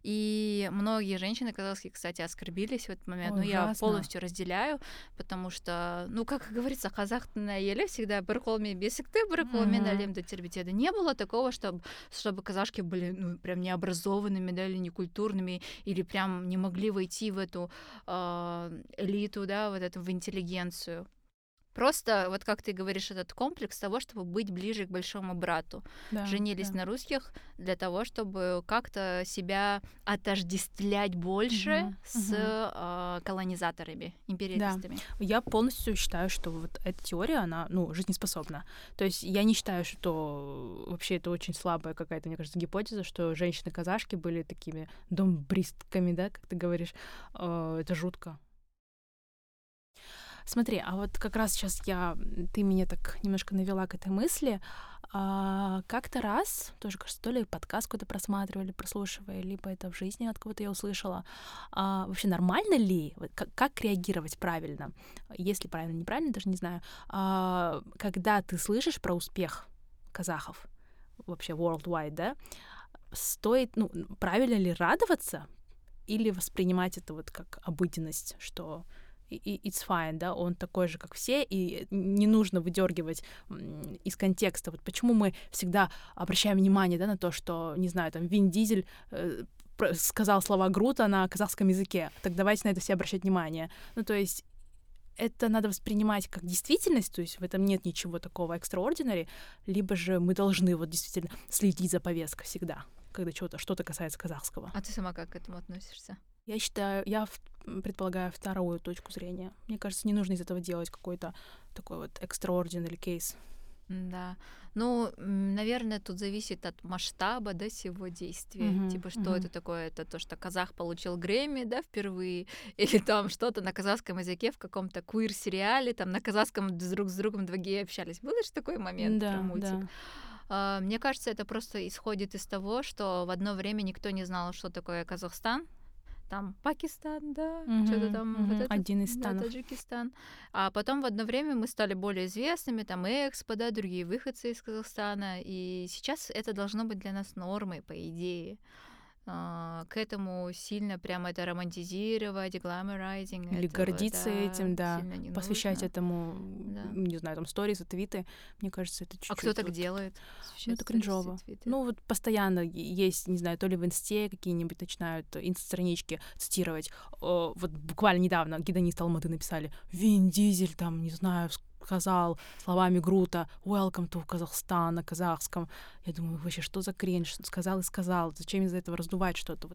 И многие женщины казахские, кстати, оскорбились в этот момент. Ну, я полностью разделяю, потому что, ну, как говорится, казах наели всегда бір қолмен бесікті, бір қолмен әлемді тербетеді. Не было такого, чтобы, чтобы казашки были, ну, прям необразованными, да, или некультурными, или прям не могли войти в эту э, элиту, да, вот эту в интеллигенцию. Просто, вот как ты говоришь, этот комплекс того, чтобы быть ближе к большому брату. Да, Женились да. на русских для того, чтобы как-то себя отождествлять больше угу, с угу. Э, колонизаторами, империалистами. Да. Я полностью считаю, что вот эта теория, она, ну, жизнеспособна. То есть я не считаю, что вообще это очень слабая какая-то, мне кажется, гипотеза, что женщины-казашки были такими домбристками, да, как ты говоришь. Э, это жутко. Смотри, а вот как раз сейчас я, ты меня так немножко навела к этой мысли. А, как-то раз, тоже, кажется, то ли подкаст какой-то просматривали, прослушивая, либо это в жизни от кого-то я услышала. А, вообще нормально ли, как, как реагировать правильно, если правильно, неправильно, даже не знаю, а, когда ты слышишь про успех казахов, вообще worldwide, да, стоит, ну, правильно ли радоваться или воспринимать это вот как обыденность, что и it's fine, да, он такой же, как все, и не нужно выдергивать из контекста. Вот почему мы всегда обращаем внимание, да, на то, что, не знаю, там, Вин Дизель э, сказал слова Грута на казахском языке, так давайте на это все обращать внимание. Ну, то есть это надо воспринимать как действительность, то есть в этом нет ничего такого extraordinary, либо же мы должны вот действительно следить за повесткой всегда, когда что-то что-то касается казахского. А ты сама как к этому относишься? Я считаю, я предполагаю вторую точку зрения. Мне кажется, не нужно из этого делать какой-то такой вот extraordinary кейс. Да. Ну, наверное, тут зависит от масштаба, да, всего действия. Mm-hmm, типа, что mm-hmm. это такое? Это то, что казах получил Грэмми, да, впервые, или там что-то на казахском языке в каком-то квир-сериале, там на казахском друг с другом два гея общались. Был же такой момент да, мультик? Да. Uh, мне кажется, это просто исходит из того, что в одно время никто не знал, что такое Казахстан, там Пакистан, да, mm-hmm, что-то там mm-hmm. вот этот, один из станов. Да, Таджикистан. А потом в одно время мы стали более известными, там Экспо, да, другие выходцы из Казахстана, и сейчас это должно быть для нас нормой, по идее. А, к этому сильно прямо это романтизировать, гламорайзинг. Или этого, гордиться да, этим, да, посвящать нужно. этому, да. не знаю, там, сторисы, твиты. Мне кажется, это чуть-чуть... А кто так вот... делает? Ну, это кринжово. Ну, вот постоянно есть, не знаю, то ли в инсте какие-нибудь начинают инст-странички цитировать. Вот буквально недавно гидонисты Алматы написали «Вин Дизель, там, не знаю, сказал словами Грута «Welcome to Казахстан» на казахском. Я думаю, вообще, что за кринж? Сказал и сказал. Зачем из-за этого раздувать что-то?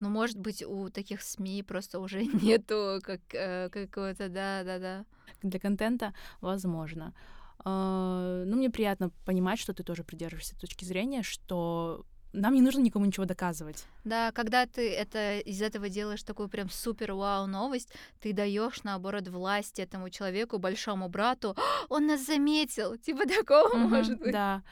Ну, может быть, у таких СМИ просто уже нету как, э, какого-то, да-да-да. Для контента возможно. Э, ну, мне приятно понимать, что ты тоже придерживаешься точки зрения, что нам не нужно никому ничего доказывать. Да, когда ты это из этого делаешь такую прям супер вау новость, ты даешь наоборот власть этому человеку, большому брату, он нас заметил, типа такого mm-hmm, может быть. Да.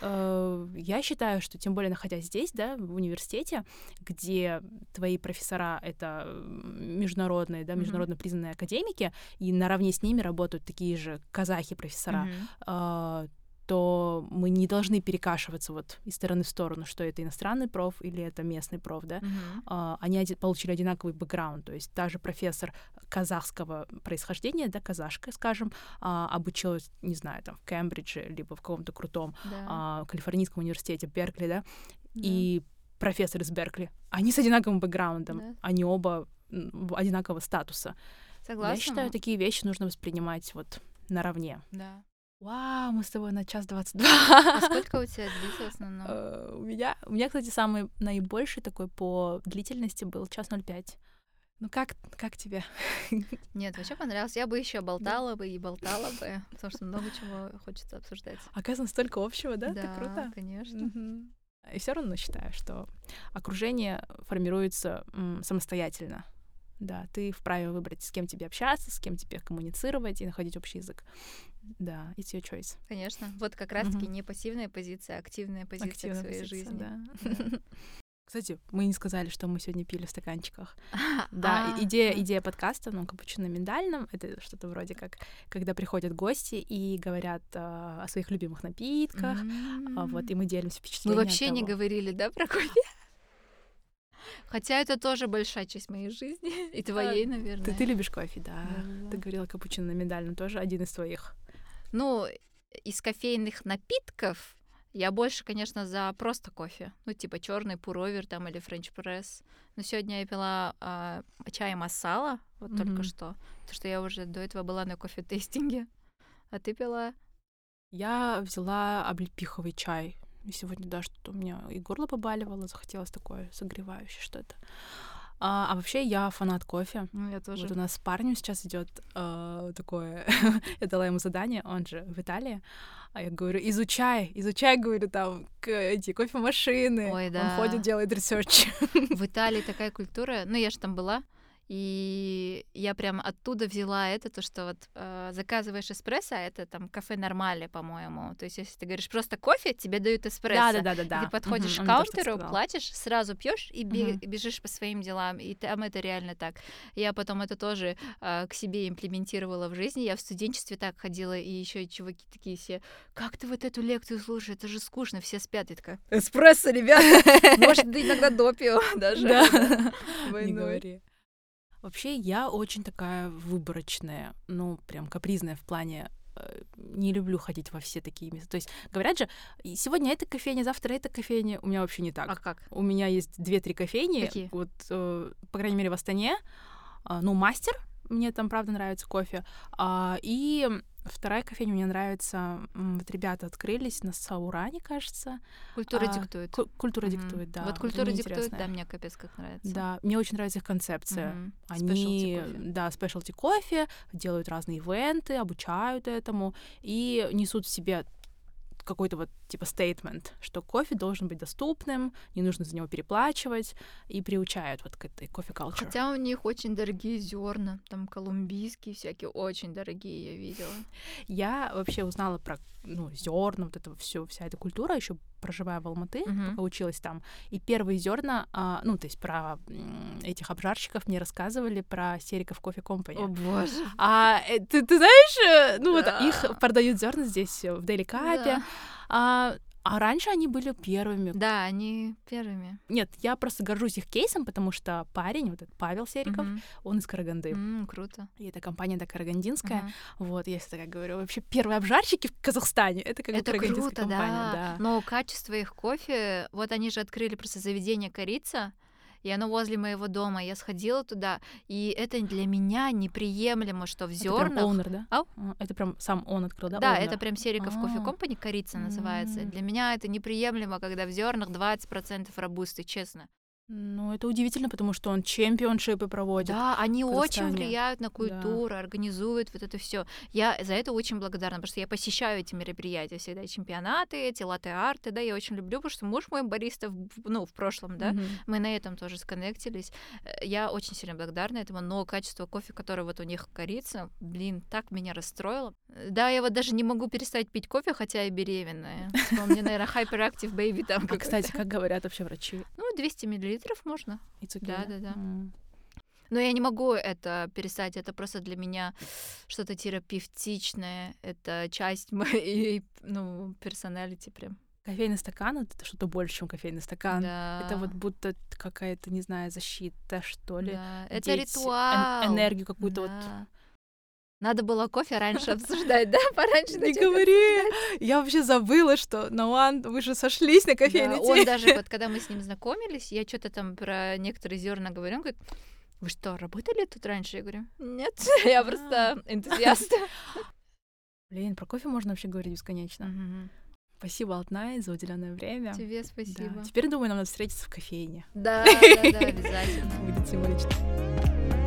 Э, я считаю, что тем более находясь здесь, да, в университете, где твои профессора это международные, да, международно признанные академики, и наравне с ними работают такие же казахи-профессора, mm-hmm то мы не должны перекашиваться вот из стороны в сторону, что это иностранный проф или это местный проф, да. Mm-hmm. Они оди- получили одинаковый бэкграунд, то есть даже профессор казахского происхождения, да, казашка, скажем, uh, обучилась, не знаю, там в Кембридже либо в каком-то крутом yeah. uh, калифорнийском университете Беркли, да, yeah. и профессор из Беркли, они с одинаковым бэкграундом, yeah. они оба одинакового статуса. Согласна. Я считаю, такие вещи нужно воспринимать вот наравне. Да. Вау, мы с тобой на час двадцать два. А сколько у тебя длится в основном? Э, у меня, у меня, кстати, самый наибольший такой по длительности был час ноль пять. Ну как, как тебе? Нет, вообще понравилось. Я бы еще болтала да. бы и болтала бы, потому что много чего хочется обсуждать. Оказывается, столько общего, да? Да, Это круто. конечно. И все равно считаю, что окружение формируется самостоятельно. Да, ты вправе выбрать, с кем тебе общаться, с кем тебе коммуницировать и находить общий язык. Да, it's your choice. Конечно. Вот как раз-таки mm-hmm. не пассивная позиция, а активная позиция активная к своей позиция, жизни. Да. Кстати, мы не сказали, что мы сегодня пили в стаканчиках. Да, идея, идея подкаста, ну, капучино миндальном, это что-то вроде как, когда приходят гости и говорят э, о своих любимых напитках, mm-hmm. вот, и мы делимся впечатлениями. Мы вообще не говорили, да, про кофе? Хотя это тоже большая часть моей жизни. И твоей, наверное. Ты, ты любишь кофе, да. да. Ты говорила капучино на миндальном, тоже один из твоих. Ну, из кофейных напитков я больше, конечно, за просто кофе. Ну, типа черный pour-over там или френч-пресс. Но сегодня я пила а, чай масала, вот mm-hmm. только что. Потому что я уже до этого была на кофе-тестинге. А ты пила? Я взяла облепиховый чай. И сегодня, да, что-то у меня и горло побаливало, захотелось такое согревающее что-то. А, а вообще я фанат кофе. Ну, я тоже. Вот у нас с парнем сейчас идет э, такое. я дала ему задание, он же в Италии. А я говорю, изучай, изучай, говорю, там, эти кофемашины. Ой, да. Он ходит, делает ресерч. в Италии такая культура. Ну, я же там была. И я прям оттуда взяла это, то, что вот э, заказываешь эспрессо, а это там кафе нормали, по-моему. То есть, если ты говоришь просто кофе, тебе дают эспрессо. Да, да, да, да. Ты подходишь угу, к каунтеру, платишь, сразу пьешь и угу. бежишь по своим делам. И там это реально так. Я потом это тоже э, к себе имплементировала в жизни. Я в студенчестве так ходила, и еще чуваки такие все, как ты вот эту лекцию слушаешь, это же скучно, все спят. И такая, эспрессо, ребята, может, иногда допью даже. Да, не говори. Вообще, я очень такая выборочная, ну, прям капризная в плане э, не люблю ходить во все такие места. То есть говорят же, сегодня это кофейня, завтра это кофейня. У меня вообще не так. А как? У меня есть две-три кофейни. Какие? Вот, э, по крайней мере, в Астане. Э, ну, мастер, мне там правда нравится кофе. А, и Вторая кофейня мне нравится. Вот ребята открылись на Сауране, кажется. Культура а, диктует. Ку- культура mm-hmm. диктует, да. Вот культура диктует, да, мне капец как нравится. Да, мне очень нравится их концепция. Mm-hmm. Они, да, спешлти кофе, делают разные ивенты, обучают этому и несут в себе какой-то вот типа statement, что кофе должен быть доступным, не нужно за него переплачивать, и приучают вот к этой кофе culture. Хотя у них очень дорогие зерна, там колумбийские всякие, очень дорогие, я видела. Я вообще узнала про ну, зерна, вот это все, вся эта культура, еще проживая в Алматы, uh-huh. пока училась там. И первые зерна, а, ну, то есть про этих обжарщиков мне рассказывали про Сериков кофе компани. О боже. А э, ты, ты знаешь, э, ну да. вот их продают зерна здесь в Деликапе. Да. А, а раньше они были первыми. Да, они первыми. Нет, я просто горжусь их кейсом, потому что парень, вот этот Павел Сериков, mm-hmm. он из Караганды. Mm, круто. И эта компания да, карагандинская. Mm-hmm. Вот, я всегда говорю, вообще первые обжарщики в Казахстане, это как это карагандинская круто, компания. Да. да. Но качество их кофе, вот они же открыли просто заведение Корица, и оно возле моего дома. Я сходила туда, и это для меня неприемлемо, что в зернах. Это прям owner, да? Ау? А, Это прям сам он открыл, да? Да, owner? это прям Сериков кофе А. компани, корица называется. Для меня это неприемлемо, когда в зернах 20% робусты, честно. Ну, это удивительно, потому что он чемпионшипы проводит. Да, они очень влияют на культуру, организуют вот это все. Я за это очень благодарна, потому что я посещаю эти мероприятия всегда, чемпионаты, эти латте-арты, да, я очень люблю, потому что муж мой бариста, в- ну, в прошлом, да, Мгм. мы на этом тоже сконнектились. Э, Я очень сильно благодарна этому, но качество кофе, которое вот у них корица, блин, так меня расстроило. Э, Да, я вот даже не могу перестать пить кофе, хотя я беременная. У меня, наверное, hyperactive baby там А, кстати, как говорят вообще врачи? Ну, 200 миллилитров можно. It's okay, Да-да-да. М. Но я не могу это перестать. Это просто для меня что-то терапевтичное. Это часть моей, ну, персоналити прям. Кофейный стакан — это что-то больше, чем кофейный стакан. Да. Это вот будто какая-то, не знаю, защита, что ли. Да, Это Деть эн- ритуал. энергию какую-то вот. Надо было кофе раньше обсуждать, да? Пораньше Не говори! Я вообще забыла, что Науан, вы же сошлись на кофейной Да, он теме. даже, вот когда мы с ним знакомились, я что-то там про некоторые зерна говорю, он говорит, вы что, работали тут раньше? Я говорю, нет, я А. просто энтузиаст. Блин, про кофе можно вообще говорить бесконечно. Спасибо, Алтнай, за уделенное время. Тебе Да. спасибо. Теперь, думаю, нам надо встретиться в кофейне. Да, да, да, обязательно. Будет символично.